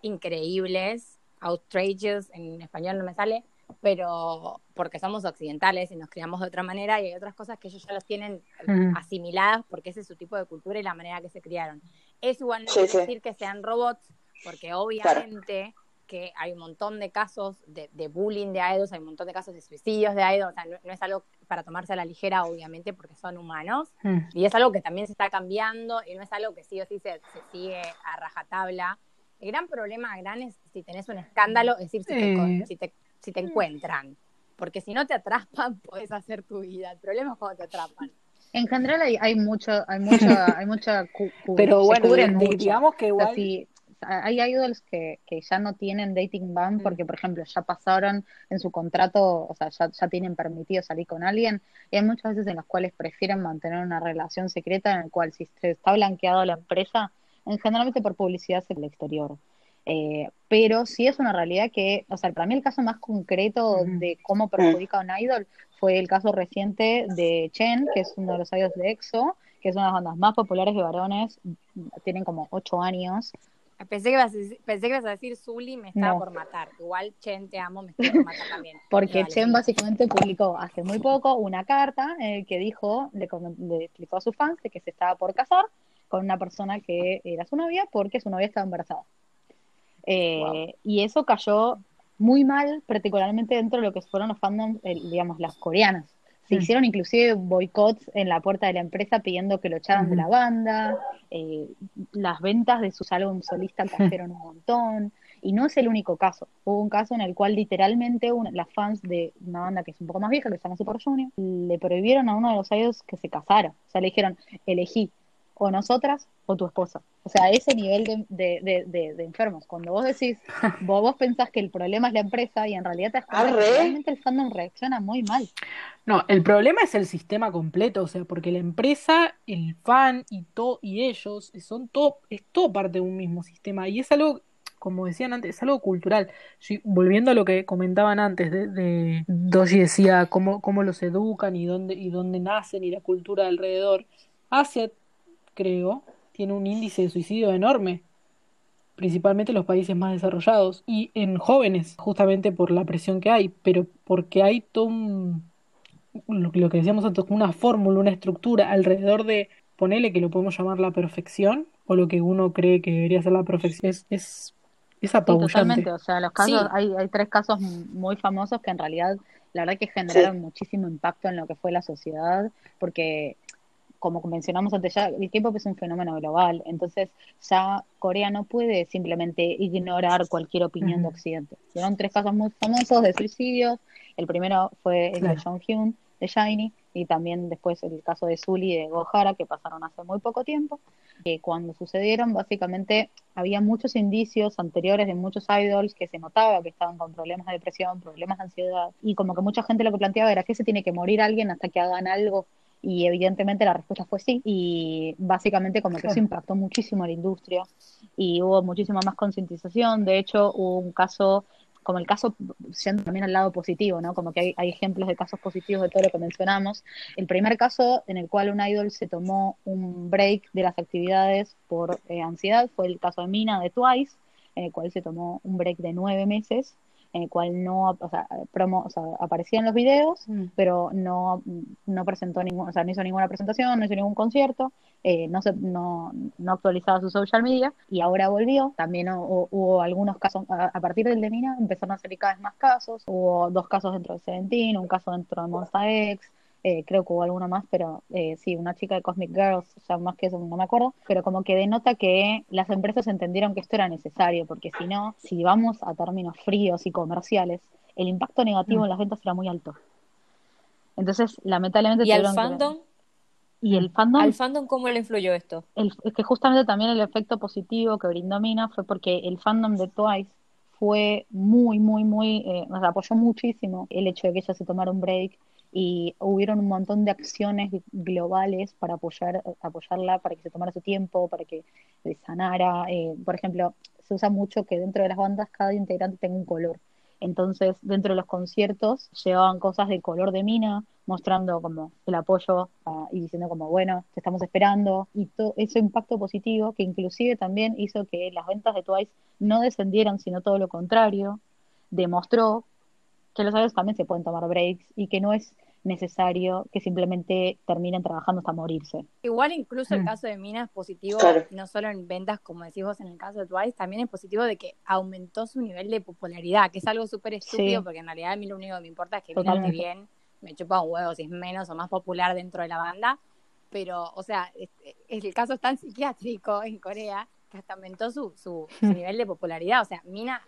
increíbles, outrageous, en español no me sale, pero porque somos occidentales y nos criamos de otra manera y hay otras cosas que ellos ya los tienen Ujú. asimiladas porque ese es su tipo de cultura y la manera que se criaron. Eso igual no Sí, quiere sí. decir que sean robots, porque obviamente que hay un montón de casos de, de bullying de idols, hay un montón de casos de suicidios de idols, o sea, no, no es algo para tomarse a la ligera, obviamente, porque son humanos, Mm. y es algo que también se está cambiando y no es algo que sí o sí se, se sigue a rajatabla. El gran problema, gran, es si tenés un escándalo, es decir, si te, si te, si te encuentran. Porque si no te atrapan, *laughs* puedes hacer tu vida. El problema es cuando te atrapan. En general hay, hay mucho, hay mucha, hay mucha cu- cu- Pero se bueno, cubren di- mucho. digamos que O sea, igual si- hay idols que, que ya no tienen dating ban Mm. porque, por ejemplo, ya pasaron en su contrato, o sea, ya, ya tienen permitido salir con alguien, y hay muchas veces en las cuales prefieren mantener una relación secreta en la cual si se está blanqueado la empresa, en generalmente por publicidad hacia el exterior. Eh, pero sí es una realidad que, o sea, para mí el caso más concreto de cómo perjudica a un idol fue el caso reciente de Chen, que es uno de los idols de EXO, que es una de las bandas más populares de varones, tienen como ocho años, Pensé que ibas a decir, pensé que ibas a decir Zully me estaba No. por matar. Igual, Chen, te amo, me estaba por matar también. *laughs* Porque Chen básicamente publicó hace muy poco una carta en el que dijo, le explicó a sus fans de que se estaba por casar con una persona que era su novia porque su novia estaba embarazada. Eh, Y eso cayó muy mal, particularmente dentro de lo que fueron los fandoms, eh, digamos, las coreanas. Se Mm. hicieron inclusive boicots en la puerta de la empresa pidiendo que lo echaran de la banda. eh, las ventas de sus álbumes solistas *laughs* cayeron un montón. Y no es el único caso. Hubo un caso en el cual literalmente una- las fans de una banda que es un poco más vieja, que se llama Super Junior, le prohibieron a uno de los idols que se casara. O sea, le dijeron, elegí o nosotras o tu esposa. O sea, ese nivel de, de, de, enfermos. Cuando vos decís, *laughs* vos, vos pensás que el problema es la empresa y en realidad te Arre. realmente el fandom reacciona muy mal. No, el problema es el sistema completo, o sea, porque la empresa, el fan y todo y ellos son todo es todo parte de un mismo sistema y es algo, como decían antes, es algo cultural. Sí, volviendo a lo que comentaban antes de, de Doji decía cómo cómo los educan y dónde y dónde nacen y la cultura alrededor. Asia, creo, tiene un índice de suicidio enorme. Principalmente en los países más desarrollados y en jóvenes, justamente por la presión que hay, pero porque hay todo un, lo, que decíamos antes, una fórmula, una estructura alrededor de ponerle que lo podemos llamar la perfección o lo que uno cree que debería ser la perfección. Es, es, es Sí, apabullante. totalmente. O sea, los casos, Sí. hay, hay tres casos muy famosos que en realidad, la verdad que generaron muchísimo impacto en lo que fue la sociedad, porque como mencionamos antes, ya el K-pop es un fenómeno global, entonces ya Corea no puede simplemente ignorar cualquier opinión de. Occidente. Fueron tres casos muy famosos de suicidios. El primero fue el de. Jong Hyun, de Shiny, y también después el caso de Sully y de Gohara, que pasaron hace muy poco tiempo. Que cuando sucedieron, básicamente había muchos indicios anteriores de muchos idols que se notaba que estaban con problemas de depresión, problemas de ansiedad, y como que mucha gente lo que planteaba era que se tiene que morir alguien hasta que hagan algo y evidentemente la respuesta fue sí. Y básicamente como que eso impactó muchísimo a la industria y hubo muchísima más concientización. De hecho, hubo un caso, como el caso, yendo también al lado positivo, ¿no? Como que hay, hay ejemplos de casos positivos de todo lo que mencionamos. El primer caso en el cual un idol se tomó un break de las actividades por eh, ansiedad fue el caso de Mina de Twice, en el cual se tomó un break de nueve meses, en el cual no, o sea, promo, o sea, aparecía en los videos, Mm. pero no, no presentó ningún, o sea, no hizo ninguna presentación, no hizo ningún concierto, eh, no, se, no, no actualizaba su social media y ahora volvió. También hu- hubo algunos casos, a, a partir del de Mina empezaron a salir cada vez más casos. Hubo dos casos dentro de Seventeen, un caso dentro de Monsta X, eh, creo que hubo alguno más, pero eh, sí, una chica de Cosmic Girls, ya más que eso no me acuerdo, pero como que denota que las empresas entendieron que esto era necesario, porque si no, si vamos a términos fríos y comerciales, el impacto negativo Mm. en las ventas era muy alto. Entonces, lamentablemente ¿Y al que- fandom? y el fandom ¿Al fandom cómo le influyó esto? el- es que justamente también el efecto positivo que brindó Mina fue porque el fandom de Twice fue muy, muy, muy, eh, nos apoyó muchísimo el hecho de que ella se tomara un break y hubieron un montón de acciones globales para apoyar, apoyarla, para que se tomara su tiempo, para que sanara. Eh, por ejemplo, se usa mucho que dentro de las bandas cada integrante tenga un color. Entonces, dentro de los conciertos llevaban cosas del color de Mina, mostrando como el apoyo ah, y diciendo como, bueno, te estamos esperando. Y todo ese impacto positivo que inclusive también hizo que las ventas de Twice no descendieran, sino todo lo contrario, demostró que los idols también se pueden tomar breaks y que no es necesario que simplemente terminen trabajando hasta morirse. Igual incluso el Mm. caso de Mina es positivo, Claro. no solo en ventas, como decís vos en el caso de Twice, también es positivo de que aumentó su nivel de popularidad, que es algo súper estúpido, Sí. porque en realidad a mí lo único que me importa es que Mina esté bien, me chupa un huevo si es menos o más popular dentro de la banda, pero, o sea, es- es- el caso es tan psiquiátrico en Corea que hasta aumentó su, su, su *laughs* nivel de popularidad, o sea, Mina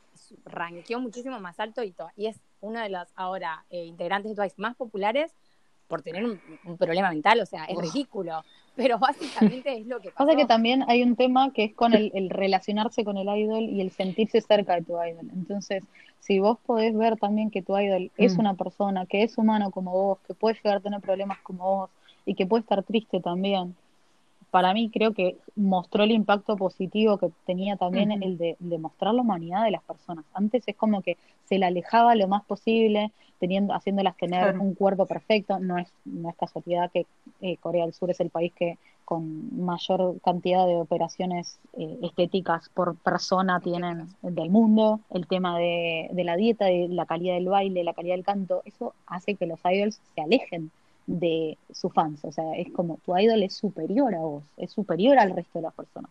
ranqueó muchísimo más alto y, y es uno de los ahora eh, integrantes de Twice más populares por tener un, un problema mental, o sea, es Uf. ridículo, pero básicamente es lo que pasó. *laughs* Pasa que también hay un tema que es con el, el relacionarse con el idol y el sentirse cerca de tu idol. Entonces, si vos podés ver también que tu idol es Mm. una persona, que es humano como vos, que puede llegar a tener problemas como vos y que puede estar triste también, para mí creo que mostró el impacto positivo que tenía también Ujú. el de, de mostrar la humanidad de las personas. Antes es como que se la alejaba lo más posible, teniendo, haciéndolas tener Claro. un cuerpo perfecto. No es, no es casualidad que eh, Corea del Sur es el país que con mayor cantidad de operaciones eh, estéticas por persona tienen del mundo. El tema de, de la dieta, de la calidad del baile, la calidad del canto, eso hace que los idols se alejen de sus fans. O sea, es como tu idol es superior a vos, es superior al resto de las personas.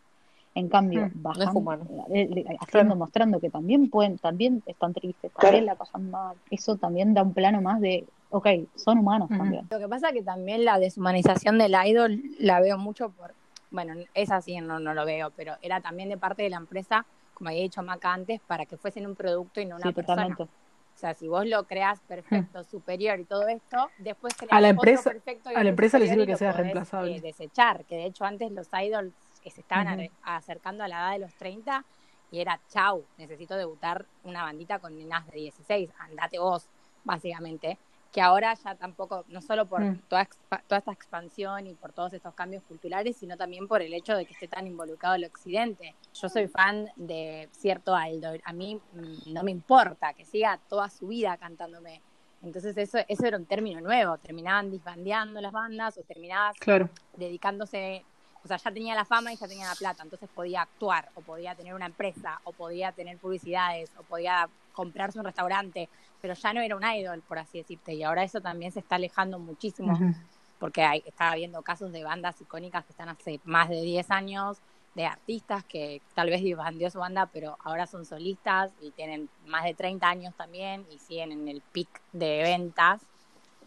En cambio, Mm, bajan, es humano. eh, eh, haciendo, Claro. mostrando que también pueden, también están tristes, también la pasan mal. Eso también da un plano más de, ok, son humanos también. Lo que pasa es que también la deshumanización del idol la veo mucho por, bueno, es así, no, no lo veo, pero era también de parte de la empresa, como había dicho Maca antes, para que fuesen un producto y no una Sí, persona. totalmente. O sea, si vos lo creas perfecto, superior y todo esto, después creas A la otro empresa- perfecto y a la empresa le sirve que sea podés, reemplazable. eh, desechar, que de hecho antes los idols que se estaban acercando a la edad de los 30 y era chau, necesito debutar una bandita con nenas de 16, andate vos, básicamente. Que ahora ya tampoco, no solo por Mm. toda, toda esta expansión y por todos estos cambios culturales, sino también por el hecho de que esté tan involucrado el occidente. Yo soy fan de cierto Aldo, a mí mm, no me importa que siga toda su vida cantándome. Entonces eso, eso era un término nuevo, terminaban disbandeando las bandas o terminabas Claro. dedicándose, o sea, ya tenía la fama y ya tenía la plata, entonces podía actuar, o podía tener una empresa, o podía tener publicidades, o podía comprarse un restaurante, pero ya no era un idol, por así decirte, y ahora eso también se está alejando muchísimo, porque hay, está habiendo casos de bandas icónicas que están hace más de 10 años, de artistas que tal vez disbandió su banda, pero ahora son solistas y tienen más de 30 años también y siguen en el pic de ventas.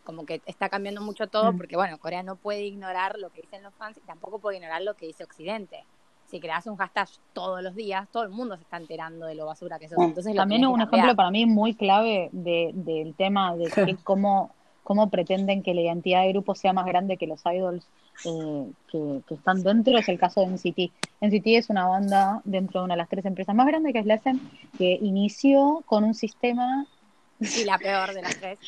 Como que está cambiando mucho todo, Mm. porque bueno, Corea no puede ignorar lo que dicen los fans y tampoco puede ignorar lo que dice Occidente. Si creas un hashtag todos los días, todo el mundo se está enterando de lo basura que sos. Entonces lo También un ejemplo cambiar. para mí muy clave de, del tema de que *laughs* cómo, cómo pretenden que la identidad de grupo sea más grande que los idols eh, que, que están dentro es el caso de NCT. NCT es una banda dentro de una de las tres empresas más grandes que es la SM, que inició con un sistema Y la peor de las tres.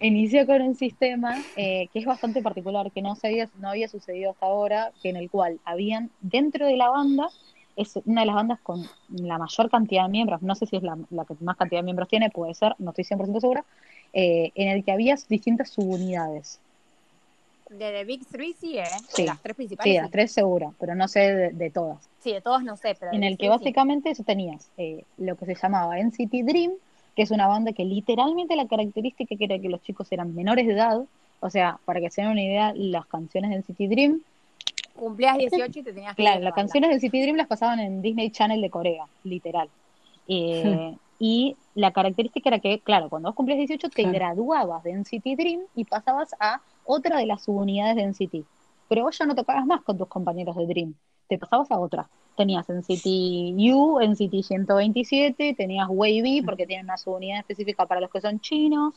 inició con un sistema eh, que es bastante particular, que no, se había, no había sucedido hasta ahora, que en el cual habían dentro de la banda, es una de las bandas con la mayor cantidad de miembros, no sé si es la, la que más cantidad de miembros tiene, puede ser, no estoy 100% segura, eh, en el que había distintas subunidades. De The Big Three sí, ¿eh? Sí. De las tres principales. Sí, las tres seguro, pero no sé de, de todas. Sí, de todos no sé, pero En el que básicamente eso tenías eh, lo que se llamaba NCT Dream, que es una banda que literalmente la característica que era que los chicos eran menores de edad, o sea, para que se den una idea, las canciones de NCT Dream Cumplías 18 y te tenías que Claro, las canciones del City Dream las pasaban en Disney Channel de Corea, literal. Eh, *laughs* y la característica era que, claro, cuando vos cumplías 18 te Claro. graduabas de NCT Dream y pasabas a otra de las subunidades de NCT. Pero vos ya no tocabas más con tus compañeros de Dream, te pasabas a otra. Tenías NCT U, NCT 127, tenías Wavy porque tienen una subunidad específica para los que son chinos.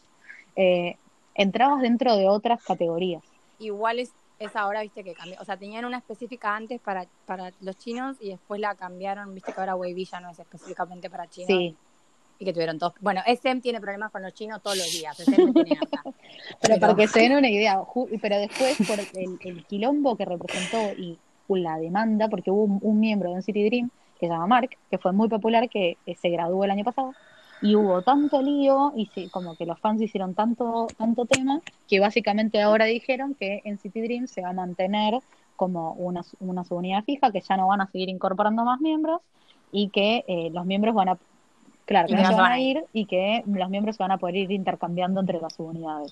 Eh, entrabas dentro de otras categorías. Igual es, es ahora, viste, que cambió. O sea, tenían una específica antes para, para los chinos y después la cambiaron, viste que ahora Wavy ya no es específicamente para chinos. Sí, Y que tuvieron todos. Bueno, SM tiene problemas con los chinos todos los días. SM tiene harta. *laughs* Pero Pero- para que se den una idea, pero después por el, el quilombo que representó y la demanda, porque hubo un, un miembro de NCT Dream que se llama Mark, que fue muy popular, que eh, se graduó el año pasado, y hubo tanto lío y sí, como que los fans hicieron tanto, tanto tema, que básicamente ahora dijeron que NCT Dream se va a mantener como una, una subunidad fija, que ya no van a seguir incorporando más miembros y que eh, los miembros van a, claro, que no se van a ir y que los miembros se van a poder ir intercambiando entre las subunidades.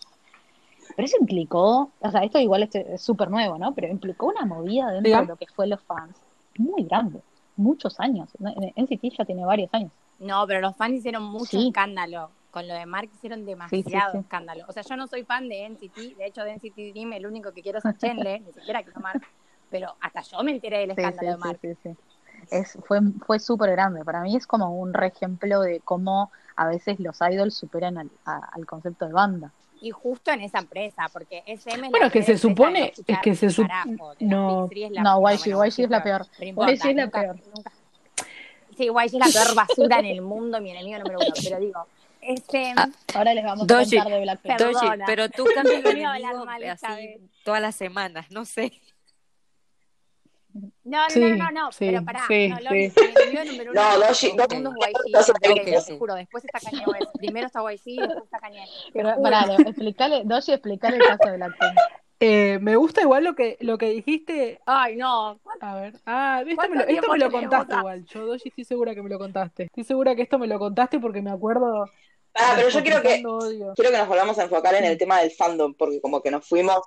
Pero eso implicó, o sea, esto igual es es súper nuevo, ¿no? Pero implicó una movida dentro Diga. de lo que fue los fans muy grande, muchos años. NCT ya tiene varios años. No, pero los fans hicieron mucho Sí. escándalo. Con lo de Mark hicieron demasiado Sí, sí, sí. escándalo. O sea, yo no soy fan de NCT. De hecho, de NCT Dream el único que quiero es a Chenle, *laughs* ni siquiera quiero a Mark. Pero hasta yo me enteré del Sí, escándalo sí, de Mark. sí, sí, sí. Es, fue fue súper grande. Para mí es como un re ejemplo de cómo a veces los idols superan al, a- al concepto de banda. Y justo en esa empresa, porque SM es Bueno, la que se supone- es que se un sup- carajo. De no. No, YG, YG es la peor. YG es la nunca- peor. Sí, YG es la peor *laughs* basura en el mundo, mi enemigo número uno. Pero digo, SM... Ah, Ahora les vamos a Doji, contar de Blackpink. Doji, pero tú cambias *laughs* de a enemigo así vez. todas las semanas, no sé. No, no, Sí, no, no, no, sí, pero pará. sí, no, Loli, enemigo número uno No, del Doji- mundo Doji- es YG, no te juro. Después está Kanye West. Primero está YG, después está Kanye. Pero, pará, le- explicale, Doji, explicale el caso de Blackpink. *laughs* Eh, me gusta igual lo que, lo que dijiste. Ay, no. A ver. Ah, esto me ¿Cuánto lo, esto me lo contaste igual. Yo, Doji, estoy segura que me lo contaste. Estoy segura que esto me lo contaste porque me acuerdo. Ah, pero yo quiero que, odio. quiero que nos volvamos a enfocar en el tema del fandom, porque como que nos fuimos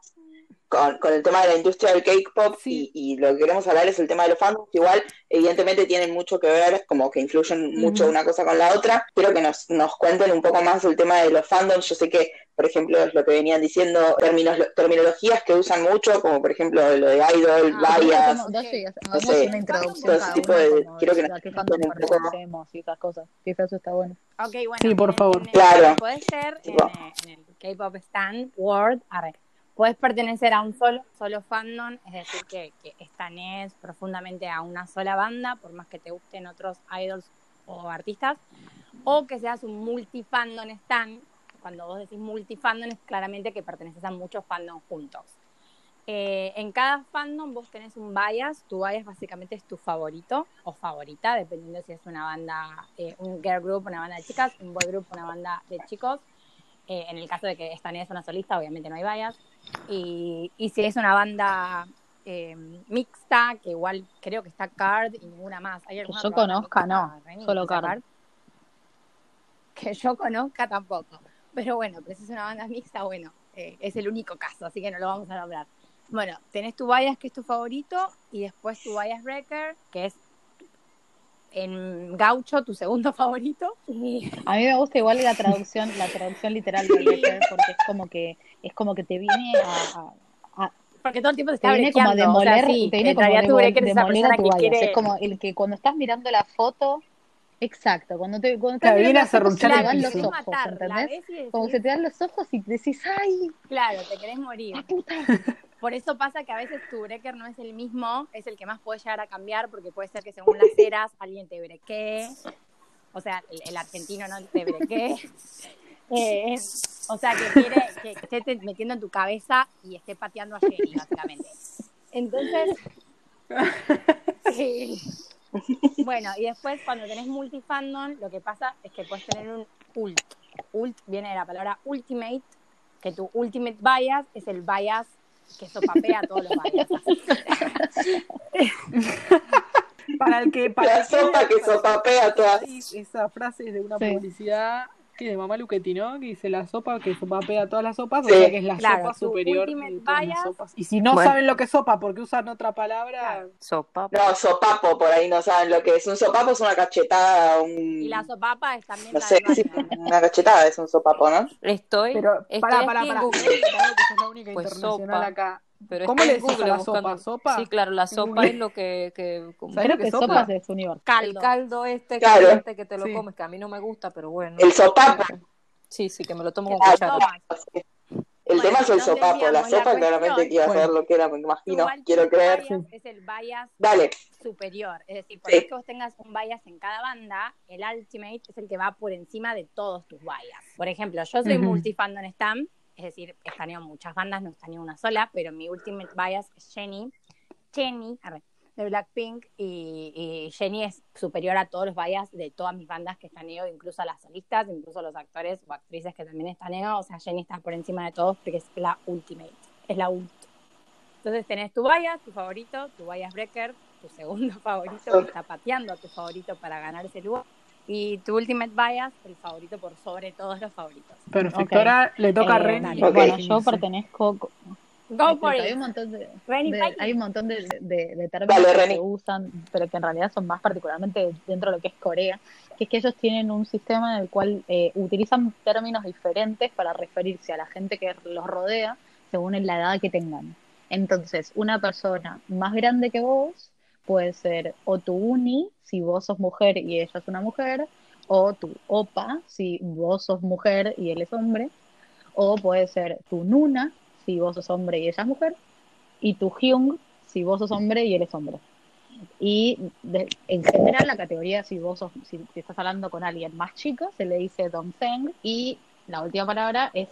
con, con el tema de la industria del K-pop Sí. y, y lo que queremos hablar es el tema de los fandoms, que igual evidentemente tienen mucho que ver, como que influyen mucho una cosa con la otra. Quiero que nos, nos cuenten un poco más el tema de los fandoms. Yo sé que, por ejemplo, es lo que venían diciendo, términos, terminologías que usan mucho, como por ejemplo lo de idol, Ah, bias. Hacemos- Doji, no sé, todo ese tipo de- como quiero que nos cuenten fandom un poco. pertenecemos y esas cosas. Sí, eso está bueno. Ok, bueno. Sí, por en- favor. en el- Claro. Puede ser en, en el K-pop Stand World. Arre. Puedes pertenecer a un solo, solo fandom, es decir, que, que estanes profundamente a una sola banda, por más que te gusten otros idols o artistas, o que seas un multifandom stan. Cuando vos decís multifandom, es claramente que perteneces a muchos fandoms juntos. Eh, en cada fandom vos tenés un bias, tu bias básicamente es tu favorito o favorita, dependiendo si es una banda, eh, un girl group, una banda de chicas, un boy group, una banda de chicos. Eh, en el caso de que Stanley es una solista, obviamente no hay bias. Y, y si es una banda eh, mixta, que igual creo que está Card y ninguna más. ¿Hay alguna yo conozca, no, solo que Card. Que yo conozca tampoco. Pero bueno, pero si es una banda mixta, bueno, eh, es el único caso, así que no lo vamos a nombrar. Bueno, tenés tu bias que es tu favorito y después tu bias wrecker, que es en gaucho tu segundo *laughs* favorito. Y A mí me gusta igual la traducción, la traducción literal de porque es como que, es como que te viene a, a- a- porque todo el tiempo te viene como a brequeando, o sea, demoler, sí, te viene en como a demoler a persona tu que bias. quiere Es como el que cuando estás mirando la foto, exacto, cuando te, cuando Claro, viene a la foto se te piso. los ojos, matar, ¿entendés? decís, Como se te dan los ojos y decís, ¡ay, claro, te querés morir. la puta! *laughs* Por eso pasa que a veces tu breaker no es el mismo, es el que más puede llegar a cambiar, porque puede ser que según las eras alguien te brequee, o sea, el, el argentino no te brequee. *laughs* Eh, o sea, que quiere que esté metiendo en tu cabeza y esté pateando a Jenny, básicamente. Entonces, eh, bueno, y después cuando tenés multifandom, lo que pasa es que puedes tener un ult. Ult viene de la palabra ultimate, que tu ultimate bias es el bias que sopapea a todos los bias. Para el que. Para La que- sopa que sopapea todas. Sí, Esa frase es de una Sí. publicidad de Mamá Luchetti, ¿no? Que dice la sopa que sopapea todas las sopas, Sí. o sea que es la Claro, sopa su superior de todas las sopas. Y si no Bueno. saben lo que es sopa porque usan otra palabra, Sopa. No, sopapo, por ahí no saben lo que es. Un sopapo es una cachetada, un... Y la sopapa es también No la sé, sí, una cachetada es un sopapo, ¿no? Estoy, pero estoy para, aquí para, en para. Google, que sos la única Pues internacional sopa. acá. Pero ¿Cómo le decís a Google la buscando- sopa? ¿Sopa? Sí, claro, la sopa Google. es *laughs* lo que... que como- ¿Sabes lo Creo que que es sopa? sopas es universal. el Caldo. este Claro. caliente que te lo Sí. comes, que a mí no me gusta, pero bueno. El sopapo. Sí, sí, que me lo tomo con cuchara. El Bueno, tema es el sopapo. La sopa claramente que iba a ser Bueno. lo que era, me imagino. ultimate Quiero creer. es el bias Dale. superior. Es decir, por Sí. más que vos tengas un bias en cada banda, el ultimate es el que va por encima de todos tus bias. Por ejemplo, yo soy Ujú. multifandom stam, es decir, estaneo muchas bandas, no estaneo una sola, pero mi ultimate bias es Jenny. Jenny, arre, de Blackpink, y, y Jenny es superior a todos los bias de todas mis bandas que estaneo, incluso a las solistas, incluso a los actores o actrices que también estaneo. O sea, Jenny está por encima de todos porque es la ultimate, es la ult. Entonces tenés tu bias, tu favorito, tu bias breaker, tu segundo *laughs* favorito que está pateando a tu favorito para ganar ese lugar. Y tu ultimate bias, el favorito por sobre todos los favoritos. Perfecto. Ok. Ahora le toca a Eh, dale. Ok. Bueno, yo pertenezco. Go for Hay it. un montón de, hay un montón de, de- de términos Dale, que Reni. se usan, pero que en realidad son más particularmente dentro de lo que es Corea, que es que ellos tienen un sistema en el cual eh, utilizan términos diferentes para referirse a la gente que los rodea según la edad que tengan. Entonces, una persona más grande que vos puede ser o tu uni, si vos sos mujer y ella es una mujer, o tu opa, si vos sos mujer y él es hombre, o puede ser tu nuna, si vos sos hombre y ella es mujer, y tu hyung, si vos sos hombre y él es hombre. Y en general la categoría, si vos sos, si, si estás hablando con alguien más chico, se le dice domseng, y la última palabra es,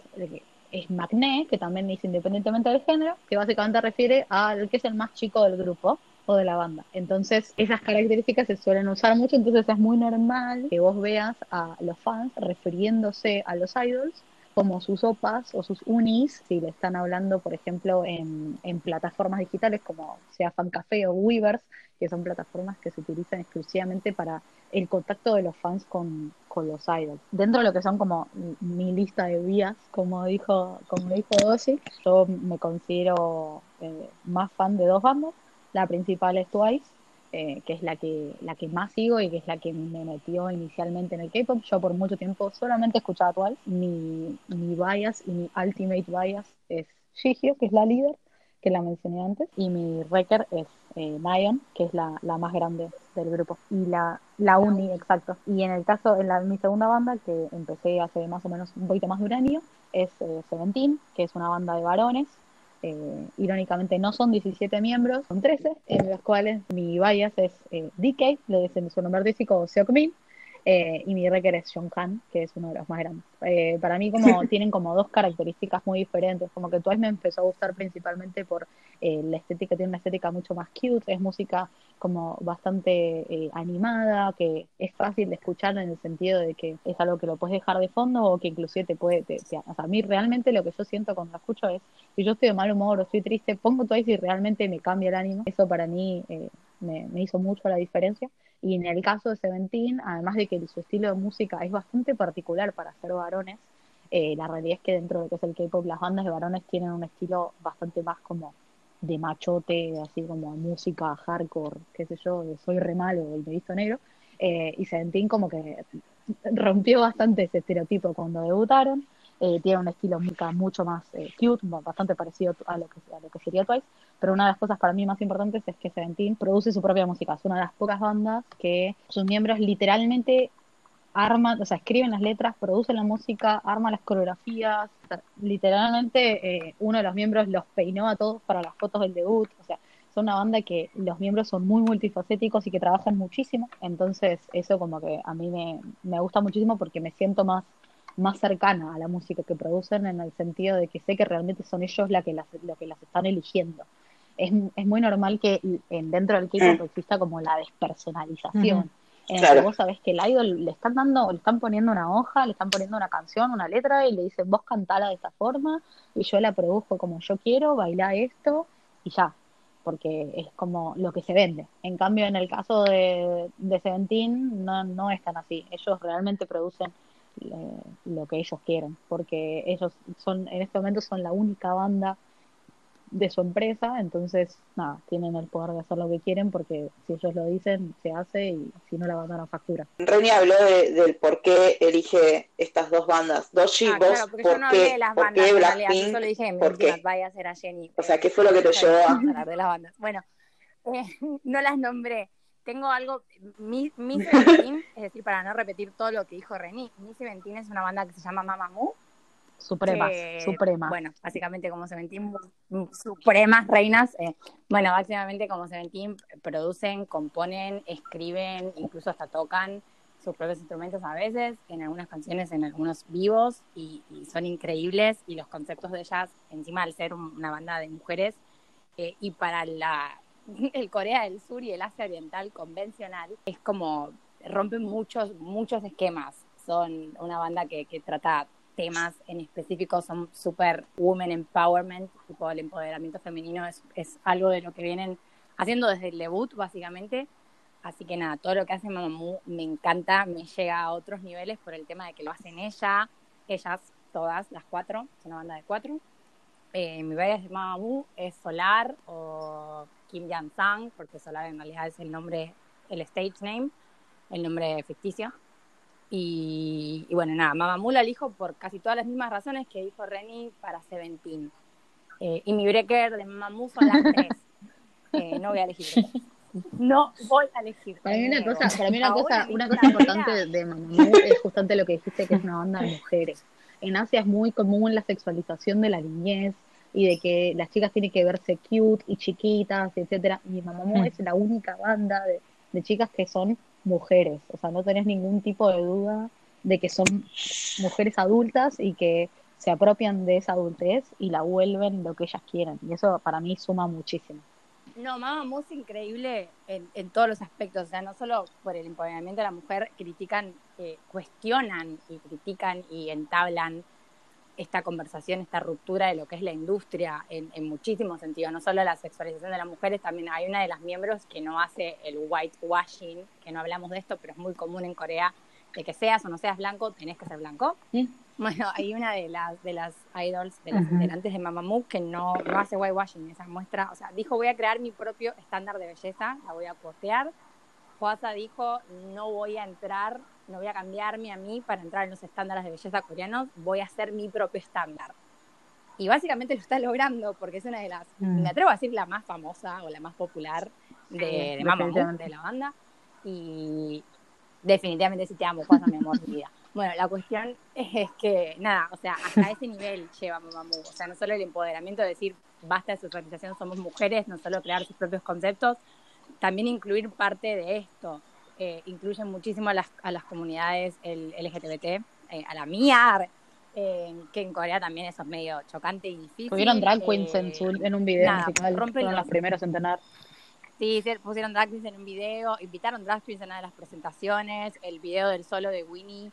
es maknae, que también dice independientemente del género, que básicamente refiere al que es el más chico del grupo o de la banda. Entonces, esas características se suelen usar mucho, entonces es muy normal que vos veas a los fans refiriéndose a los idols como sus opas o sus unis, si le están hablando, por ejemplo, en, en plataformas digitales como sea Fancafé o Weavers, que son plataformas que se utilizan exclusivamente para el contacto de los fans con, con los idols. Dentro de lo que son como mi lista de vías, como dijo, como dijo Doshi, yo me considero eh, más fan de dos bandas. La principal es Twice, eh, que es la que, la que más sigo y que es la que me metió inicialmente en el K-pop. Yo por mucho tiempo solamente escuchaba Twice. Mi, mi bias y mi ultimate bias es Jihyo, que es la líder, que la mencioné antes, y mi wrecker es eh, que es la, la más grande del grupo. Y la, la uni, exacto. Y en el caso, en la, mi segunda banda, que empecé hace más o menos un poquito más de un año, es eh, Seventeen, que es una banda de varones. Eh, irónicamente no son 17 miembros, son 13, en los cuales mi bias es eh, DK, le dicen su nombre artístico Seokmin, eh, y mi wrecker es Jonghan, que es uno de los más grandes. Eh, para mí como *laughs* tienen como dos características muy diferentes, como que Twice me empezó a gustar principalmente por eh, la estética, tiene una estética mucho más cute, es música como bastante eh, animada, que es fácil de escuchar en el sentido de que es algo que lo puedes dejar de fondo o que inclusive te puede, te- te- o sea, a mí realmente lo que yo siento cuando lo escucho es, si yo estoy de mal humor o estoy triste, pongo Twice y realmente me cambia el ánimo, eso para mí eh, me, me hizo mucho la diferencia. Y en el caso de Seventeen, además de que su estilo de música es bastante particular para ser varones, eh, la realidad es que dentro de lo que es el K-pop, las bandas de varones tienen un estilo bastante más como de machote, así como música hardcore, qué sé yo, de soy re malo y me visto negro. Eh, y Seventeen como que rompió bastante ese estereotipo cuando debutaron. Eh, tiene un estilo música mucho más eh, cute, bastante parecido a lo, que, a lo que sería Twice, pero una de las cosas para mí más importantes es que Seventeen produce su propia música. Es una de las pocas bandas que sus miembros literalmente arman, o sea, escriben las letras, producen la música, arman las coreografías. Literalmente eh, uno de los miembros los peinó a todos para las fotos del debut. O sea, son una banda que los miembros son muy multifacéticos y que trabajan muchísimo. Entonces, eso como que a mí me, me gusta muchísimo porque me siento más más cercana a la música que producen en el sentido de que sé que realmente son ellos la que las, lo que las están eligiendo. Es, es muy normal que en, dentro del K-pop Mm. exista como la despersonalización. Ujú. En el Claro. que vos sabés que el idol le están dando, le están poniendo una hoja, le están poniendo una canción, una letra y le dicen vos cantala de esta forma y yo la produzco como yo quiero, baila esto y ya, porque es como lo que se vende. En cambio, en el caso de, de Seventeen no, no es tan así. Ellos realmente producen eh, lo que ellos quieren, porque ellos son, en este momento son la única banda de su empresa, entonces nada, tienen el poder de hacer lo que quieren porque si ellos lo dicen, se hace y si no la banda no factura. Reni habló de- del por qué elige estas dos bandas. Doshi, Ah, vos, claro, porque yo ¿por no hablé qué, de las por bandas en realidad, yo Blackpink? solo dije mi ¿Por última qué? vaya a ser a Jenny. O sea, eh, ¿qué fue lo que te *laughs* llevó a...? vamos hablar de las bandas. Bueno, *laughs* eh, no las nombré. Tengo algo, Mi, Mi Seventeen, *laughs* es decir, para no repetir todo lo que dijo Reni, Mi Seventeen es una banda que se llama Mamamoo, Supremas, supremas. Bueno, básicamente como Seventeen, supremas reinas. eh, bueno, básicamente como Seventeen producen, componen, escriben, incluso hasta tocan sus propios instrumentos a veces, en algunas canciones, en algunos vivos, y, y son increíbles. Y los conceptos de ellas, encima al ser un- una banda de mujeres, eh, y para la, *laughs* el Corea del Sur y el Asia Oriental convencional, es como rompen muchos, muchos esquemas. Son una banda que, que trata temas en específico, son super women empowerment, tipo el empoderamiento femenino es, es algo de lo que vienen haciendo desde el debut, básicamente. Así que nada, todo lo que hace Mamamoo me encanta, me llega a otros niveles por el tema de que lo hacen ella, ellas, todas, las cuatro, es una banda de cuatro. Eh, mi bella de Mamamoo es Solar o Kim Jan-sang, porque Solar en realidad es el nombre, el stage name, el nombre ficticio. Y, y bueno, nada, Mamamoo la elijo por casi todas las mismas razones que dijo Reni para Seventeen. Eh, y mi breaker de Mamamoo son las *laughs* tres. Eh, no voy a elegir. breaker. No voy a elegir. Para mí una cosa, para mí una Ahora cosa, una cosa importante de, de Mamamoo es justamente lo que dijiste que es una banda de mujeres. En Asia es muy común la sexualización de la niñez y de que las chicas tienen que verse cute y chiquitas, etcétera. Y Mamamoo Mm. es la única banda de, de chicas que son mujeres. O sea, no tenés ningún tipo de duda de que son mujeres adultas y que se apropian de esa adultez y la vuelven lo que ellas quieren. Y eso para mí suma muchísimo. No, Mamamoo es increíble en, en todos los aspectos, o sea, no solo por el empoderamiento de la mujer, critican, eh, cuestionan y critican y entablan esta conversación, esta ruptura de lo que es la industria en, en muchísimos sentidos, no solo la sexualización de las mujeres, también hay una de las miembros que no hace el whitewashing, que no hablamos de esto, pero es muy común en Corea, de que seas o no seas blanco, tenés que ser blanco. Mm. Bueno, hay una de las de las idols, de las Ujú. integrantes de Mamamoo que no, no hace whitewashing, esa muestra, o sea, dijo voy a crear mi propio estándar de belleza, la voy a postear. Joasa dijo no voy a entrar, no voy a cambiarme a mí para entrar en los estándares de belleza coreanos, voy a hacer mi propio estándar. Y básicamente lo está logrando porque es una de las, Mm. me atrevo a decir la más famosa o la más popular de, de Mamamoo, de la banda. Y definitivamente si te amo, mi amor, mi vida. Bueno, la cuestión es que, nada, o sea, hasta *laughs* ese nivel lleva Mamamoo. O sea, no solo el empoderamiento de decir, basta de sexualización, somos mujeres, no solo crear sus propios conceptos, también incluir parte de esto. Eh, incluyen muchísimo a las, a las comunidades el LGBT, eh, a la mía, eh, que en Corea también eso es medio chocante y difícil. Tuvieron drag queens eh, en, su, en un video nada, musical, fueron los- los primeros en tener. Sí, sí, pusieron drag queens en un video, invitaron drag queens en una de las presentaciones, el video del solo de Winnie,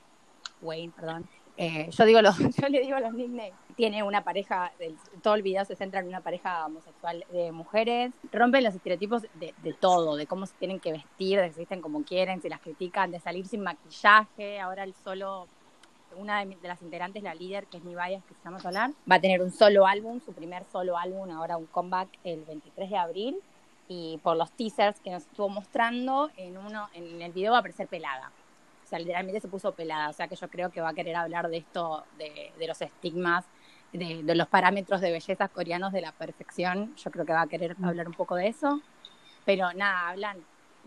Wayne, perdón. Eh, yo digo los, *laughs* yo le digo los nicknames. Tiene una pareja, del- todo el video se centra en una pareja homosexual de mujeres. Rompen los estereotipos de, todo, de cómo se tienen que vestir, de que se visten como quieren, si las critican, de salir sin maquillaje. Ahora el solo, una de, las integrantes, la líder, que es mi bias, que se llama Solar, va a tener un solo álbum, su primer solo álbum, ahora un comeback el 23 de abril y por los teasers que nos estuvo mostrando, en uno, en el video va a aparecer pelada. O sea, literalmente se puso pelada. O sea que yo creo que va a querer hablar de esto, de, de los estigmas, de, de los parámetros de belleza coreanos de la perfección. Yo creo que va a querer hablar un poco de eso. Pero nada, hablan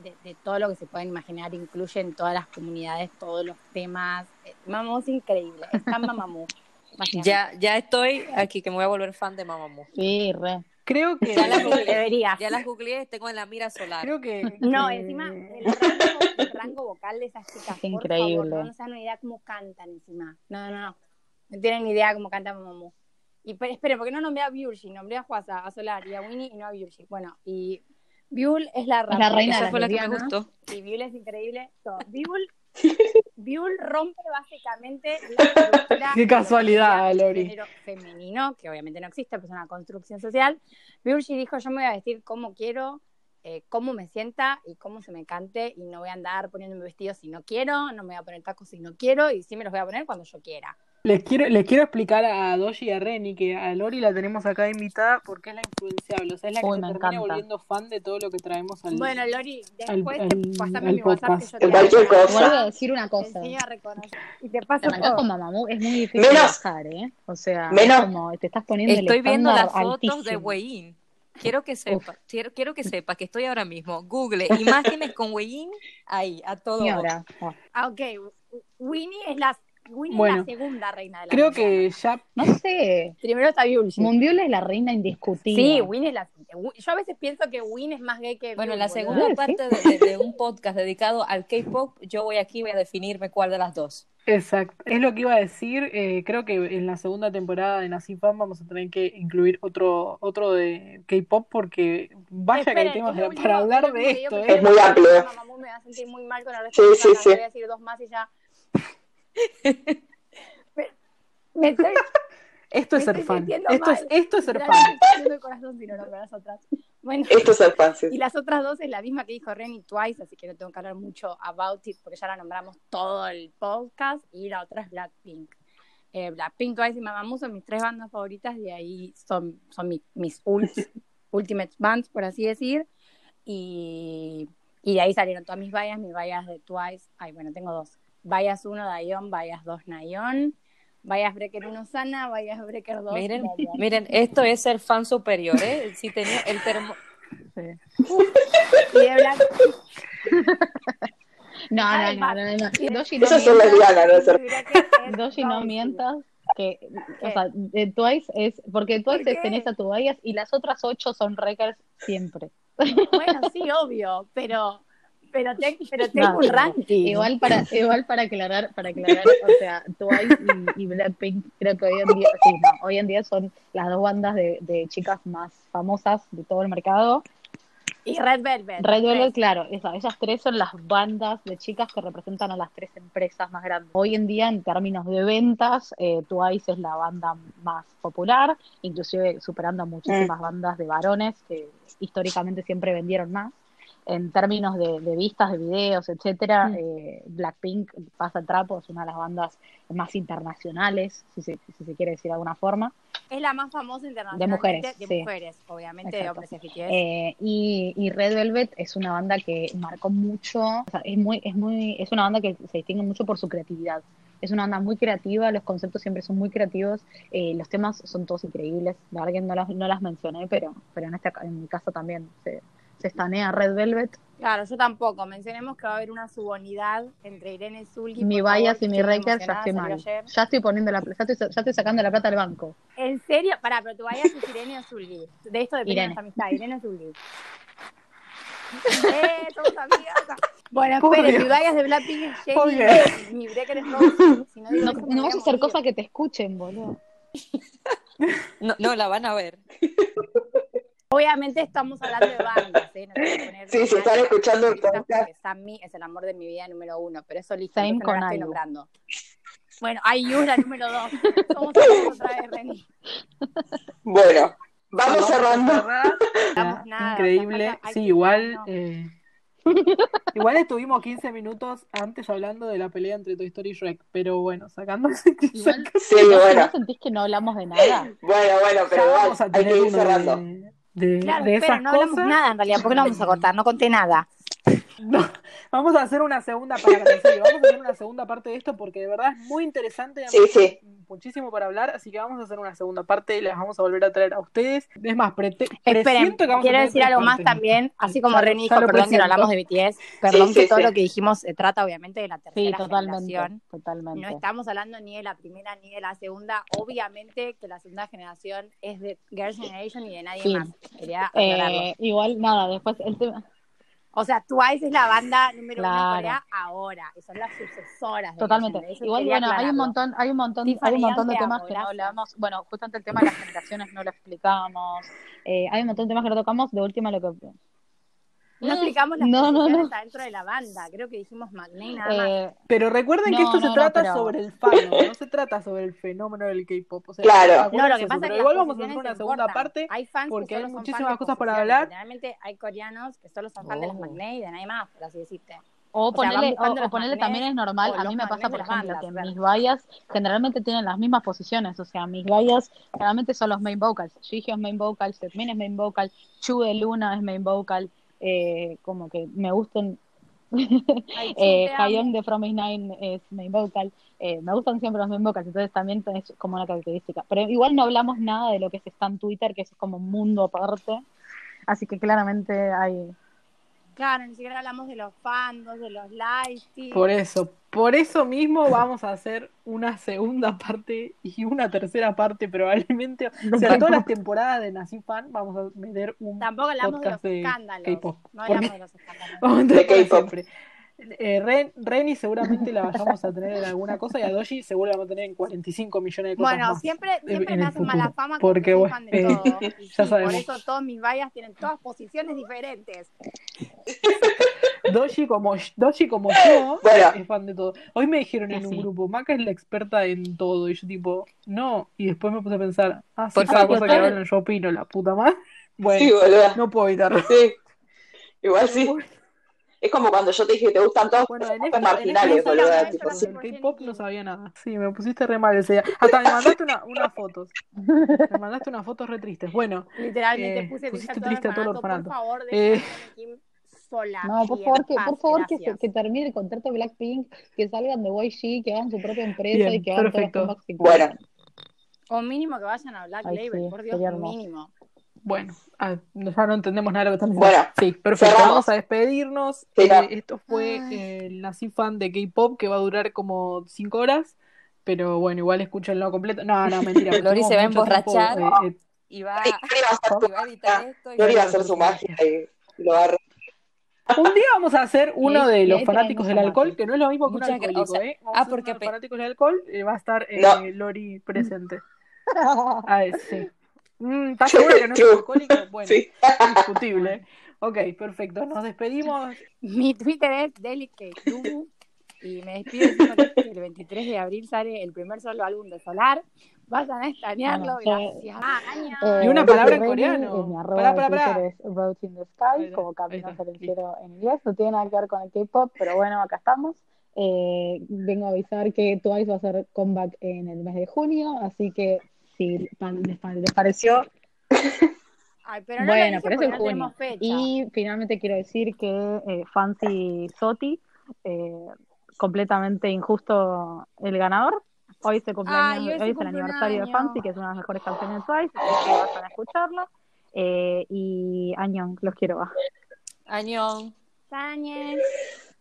de, de todo lo que se pueden imaginar, incluyen todas las comunidades, todos los temas. Eh, Mamamoo es increíble, es tan Mamamoo. *laughs* Ya, ya estoy aquí que me voy a volver fan de Mamamoo. Sí, re. Creo que. Ya las googleé, ya las googleé, tengo en la mira solar. Creo que. No, que- encima, el *laughs* rango, el rango vocal de esas chicas, por increíble. favor, no, no se dan una idea cómo cantan encima. No, no, no. No tienen ni idea cómo canta Mamamoo. Y pero, espere, ¿por qué no nombré a Byulji? Nombré a Juasa, a Solar y a Winnie y no a Byulji. Bueno, y Byul es la Es la reina Esa fue la que me gustó. Y Byul es increíble. Todo. Byul, *laughs* Byul rompe básicamente la *laughs* Qué casualidad, del Lori. género femenino, que obviamente no existe, pero es una construcción social. Byulji dijo, yo me voy a vestir como quiero, eh, cómo me sienta y cómo se me cante, y no voy a andar poniéndome vestidos si no quiero, no me voy a poner tacos si no quiero, y sí me los voy a poner cuando yo quiera. Les quiero, les quiero explicar a Doji y a Reni que a Lori la tenemos acá invitada porque es la influenciable, o sea, es la que Uy, se me termina encanta. volviendo fan de todo lo que traemos al Bueno, Lori, después al- te pasame al mi WhatsApp que yo te En cualquier cosa. Vuelvo a decir una cosa. Y te paso todo. con Mamamoo, es muy difícil Menos- bajar, ¿eh? O sea, menos- como te estás poniendo el Estoy viendo las fotos de. Wein. Quiero que sepa, quiero, quiero que sepa que estoy ahora mismo. Google imágenes con Wein ahí, a todo. Señora, ah, Ah, ok. Winnie es la, Winnie Bueno, es la segunda reina de la Creo que ya no sé. Primero está Byulji. Mundial es la reina indiscutible. Sí, Winnie es la... Yo a veces pienso que Win es más gay que Bueno, Byul, la segunda Sí. parte de, de- de un podcast dedicado al K-pop, yo voy aquí voy a definirme cuál de las dos. Exacto, es lo que iba a decir. eh, creo que en la segunda temporada de Nazi Fan vamos a tener que incluir otro otro de K-pop porque vaya que hay temas último- para hablar de esto, ¿eh? Es muy amplio. porque Mamamoo me va a sentir muy mal con la Sí, sí, respuesta, sí. voy a decir dos más y ya. Me, me estoy, *laughs* Esto es me ser estoy Esto es, esto es ser fan. Bueno, Esto es fan, sí. y las otras dos es la misma que dijo Renny Twice, así que no tengo que hablar mucho about it porque ya la nombramos todo el podcast. Y la otra es Blackpink. Eh, Blackpink, Twice y Mamamoo son mis tres bandas favoritas y ahí son, son mi- mis ults, *laughs* ultimate bands, por así decir. Y, y de ahí salieron todas mis vallas, mis vallas de Twice. Ay, bueno, tengo dos. Vallas 1 Dayon, vallas 2 Nayon, vallas Breaker 1 Sana, vallas Breaker 2 Miren, miren, esto es ser fan superior, ¿eh? Si tenía el termo... Y de Blackpink No, no, Ay, no, no, no. No Esas son mientas. lesbianas, no es ser Doji no mientas. Que, ¿Qué? o sea, de Twice es. Porque Twice ¿Por es qué? en esa tu Bayas y las otras ocho son records siempre. Bueno, sí, obvio, pero, pero, te- pero tengo No, un ranking. Igual para, igual para aclarar, para aclarar, o sea, Twice y, y Blackpink creo que hoy en día, sí, no, hoy en día son las dos bandas de, de chicas más famosas de todo el mercado. Y Red Velvet. Red Velvet, claro, esa- esas tres son las bandas de chicas que representan a las tres empresas más grandes. Hoy en día, en términos de ventas, eh, Twice es la banda más popular, inclusive superando a muchísimas bandas de varones que históricamente siempre vendieron más. En términos de, de vistas de videos, etcétera, Mm. eh, Blackpink pasa el trapo, es una de las bandas más internacionales, si se, si se quiere decir de alguna forma. Es la más famosa internacionalmente De mujeres, de sí. mujeres, obviamente, de hombres. Eh, y, y Red Velvet es una banda que marcó mucho, o sea, es muy, es muy, es una banda que se distingue mucho por su creatividad. Es una banda muy creativa, los conceptos siempre son muy creativos, eh, los temas son todos increíbles. La verdad que no las, no las mencioné, pero, pero en este en mi caso también se, se estanea Red Velvet. Claro, yo tampoco. Mencionemos que va a haber una subunidad entre Irene Zully. mi favor, y mi Reker ya estoy mal. ayer. Ya estoy poniendo la, ya estoy, ya estoy sacando la plata del banco. ¿En serio? Pará, pero tu Bias es Irene o Zully. De esto depende Irene. nuestra amistad. Irene o Zully. ¡Eh! Somos amigas. Bueno, espere, mi Bias de Blackpink es Jenny mi Breaker es Rose. Si no, digo *laughs* No, eso, vas a hacer cosas que te escuchen, boludo. *laughs* No, no, la van a ver. *laughs* Obviamente estamos hablando de bandas, ¿eh? No Sí, si están escuchando el podcast. Sammy es el amor de mi vida número uno, pero eso listo, no con la estoy nombrando. Bueno, IU es la número dos. Somos amigos otra vez, Reni. Bueno, vamos cerrando. Nada, Increíble. o sea, falta- Sí, igual. no. eh, igual estuvimos 15 minutos antes hablando de la pelea entre Toy Story y Shrek, pero bueno, sacando Igual, Sí, ¿no, bueno. ¿no sentís que no hablamos de nada? Bueno, bueno, pero igual, vamos a hay que tener ir cerrando. de, de, Claro, de pero esas no hablamos cosas. nada en realidad, porque lo vamos a cortar, no conté nada. *laughs* No, vamos a hacer una segunda serio, vamos a hacer una segunda parte de esto porque de verdad es muy interesante Sí, sí. hay muchísimo para hablar, así que vamos a hacer una segunda parte y las vamos a volver a traer a ustedes. Es más, prete- Esperen, que vamos quiero decir algo más también, así como Ya lo- Ren ya dijo, perdón que no hablamos de BTS, perdón sí, que todo sí. lo que dijimos se trata obviamente de la Sí, tercera totalmente, generación. totalmente. No estamos hablando ni de la primera ni de la segunda. Obviamente que la segunda generación es de Girls' Generation y de nadie Sí. más. Quería. Eh, igual, nada, después el tema... O sea, Twice es la banda número uno Claro. en Corea ahora y son las sucesoras. de Totalmente. Igual, bueno, hay un montón, hay un montón, Tiffany, hay un montón de te temas que no hablamos. Bueno, justamente el tema de las generaciones no lo explicamos. Eh, hay un montón de temas que no tocamos. De última lo que No explicamos las No, no, posiciones no. dentro de la banda. Creo que dijimos Magné nada más. eh, Pero recuerden que No, esto no, se no, trata pero- sobre el fano, no se trata sobre el fenómeno del K-pop. O sea, Claro. No, lo que eso, pasa es pero que igual vamos a hacer una segunda importan. parte Hay fans porque que hay muchísimas de cosas para hablar. Generalmente hay coreanos que solo son fans de las Oh. Magné y de nadie más, por así decirte. o O sea, ponerle, buscando o, los o ponerle también es normal. A mí los me pasa, por de ejemplo, bandas, que claro. mis vallas generalmente tienen las mismas posiciones. O sea, mis vallas generalmente son los main vocals. Gigio es main vocal, Setmin es main vocal, Chu de Luna es main vocal. Eh, como que me Chu, *laughs* Eh. Hayoung de From Nine es main vocal. Eh, me gustan siempre los main vocals, entonces también es como una característica. Pero igual no hablamos nada de lo que es está en Twitter, que es como un mundo aparte. Así que claramente hay. Claro, ni siquiera hablamos de los fandos, de los lives. Por eso, por eso mismo vamos a hacer una segunda parte y una tercera parte probablemente. O sea, todas las temporadas de Nací Fan vamos a meter un Tampoco hablamos de los podcast de escándalos. K-pop. No hablamos de los *laughs* escándalos. De K-pop. Eh, Ren, Reni seguramente la vayamos a tener en alguna cosa y a Doji seguro la vamos a tener en 45 millones de cosas Bueno, más. siempre, siempre en me hacen mala fama Porque, soy bueno, fan de todo. *laughs* Y ya sí, sabemos. Por eso todos mis vallas tienen todas posiciones diferentes. Doji como, Doji como yo Bueno. es fan de todo. Hoy me dijeron en un Sí. grupo, Maca es la experta en todo. Y yo tipo, no. Y después me puse a pensar, ah, sí, Por cada cosa que hablan yo opino, la puta madre. Bueno, Sí, no puedo evitarlo. Sí. Igual sí. Es como cuando yo te dije que te gustan todos Bueno, los en marginales, tipo, el K-pop no sabía nada. Sí, me pusiste re mal ese día. Hasta me mandaste una, unas fotos. Me mandaste unas fotos re tristes. Bueno, Literalmente Eh, puse pusiste triste triste a todo el Por orfanato. favor, Eh. Kim sola. No, por favor, que, paz, por favor que, se- gracias. que termine el contrato de Blackpink, que salgan de YG, que hagan su propia empresa Bien, y que hagan perfecto. todos los Bueno, O mínimo que vayan a Black Ay, Label, sí, por Dios, mínimo. Bueno, ah, ya no entendemos nada de lo que están diciendo. Bueno, sí, perfecto. cerramos. Vamos a despedirnos. Sí, Eh, esto fue eh, el Nací Fan de K-pop que va a durar como 5 horas. Pero bueno, igual escúchenlo completo. No, no, mentira. *laughs* Lori se va a tiempo, emborrachar. eh, eh, Y va, Lori va a hacer y va a editar esto. y Lori va a hacer su magia y lo va a *laughs* Un día vamos a hacer uno de los fanáticos del alcohol, que no es lo mismo que un Muchas alcohólico, o sea, ¿eh? Vamos ah, porque pe- fanáticos del alcohol, eh, va a estar eh, No. Lori presente. A *laughs* ver, sí. Mm, ¿Estás *laughs* segura que no es alcohólico? Bueno, Sí. *laughs* discutible. Ok, perfecto. Nos despedimos. Mi Twitter es Delicate y me despido diciendo que el 23 de abril sale el primer solo álbum de Solar. Vayan a estanearlo, Bueno, gracias. Ah. Eh, Y una palabra en coreano. Pará, pará, pará. Twitter es Road in the Sky, como Camino está, hacia el cielo en inglés. No tiene nada que ver con el K-pop, pero bueno, acá estamos. Eh, vengo a avisar que Twice va a hacer comeback en el mes de junio, así que si pa- les, pa- les pareció, *laughs* Ay, pero no bueno, pero es porque en junio. fecha. Y finalmente quiero decir que eh, Fancy Soti, eh, completamente injusto el ganador. Hoy es el cumpleaños, Ay, hoy es hoy su es el aniversario de. Fancy, que es una de las mejores canciones de Twice, así que vayan a escucharlo. Eh, y Añón, los quiero. Añón. Sáñez.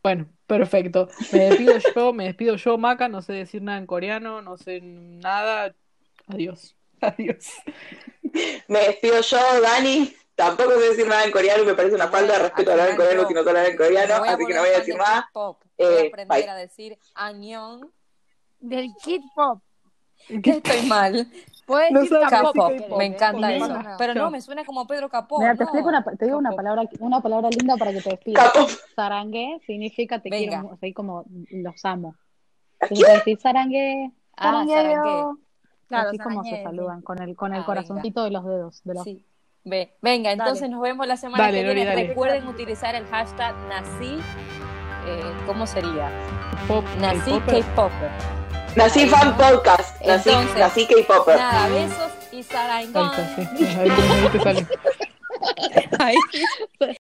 Bueno, perfecto. Me despido yo, me despido yo, Maca. No sé decir nada en coreano, no sé nada. Adiós. *laughs* Adiós. Me despido yo, Dani. Tampoco sé decir nada en coreano y me parece una falta de respeto hablar en coreano si no hablar en coreano, así que no voy a decir nada. K-pop. Voy a Eh, aprender bye. a decir Añón. Del Kid Pop. Estoy mal. Puedes No decir sabes K-pop. Me encanta eso. Pero no, me suena como Pedro Capó. Mira, te no. explico una, te digo una palabra, una palabra linda para que te despidas. Sarangue significa te Venga. quiero, así como los amo. Entonces puedes decir sarangue, Ah, sarangue. Claro, así como se saludan, con el, con el Ah, corazoncito de los dedos. De los... Sí. Ve. Venga, entonces Dale. nos vemos la semana Dale, que viene. dale. Recuerden utilizar el hashtag nací. eh, ¿Cómo sería? Pop, Nací K-popper. Nací Ahí, fan ¿no? podcast. Nací, Entonces- nací K-Popper. Nada, besos y Ahí sarangón. está, sí. Ahí te- *laughs* *laughs*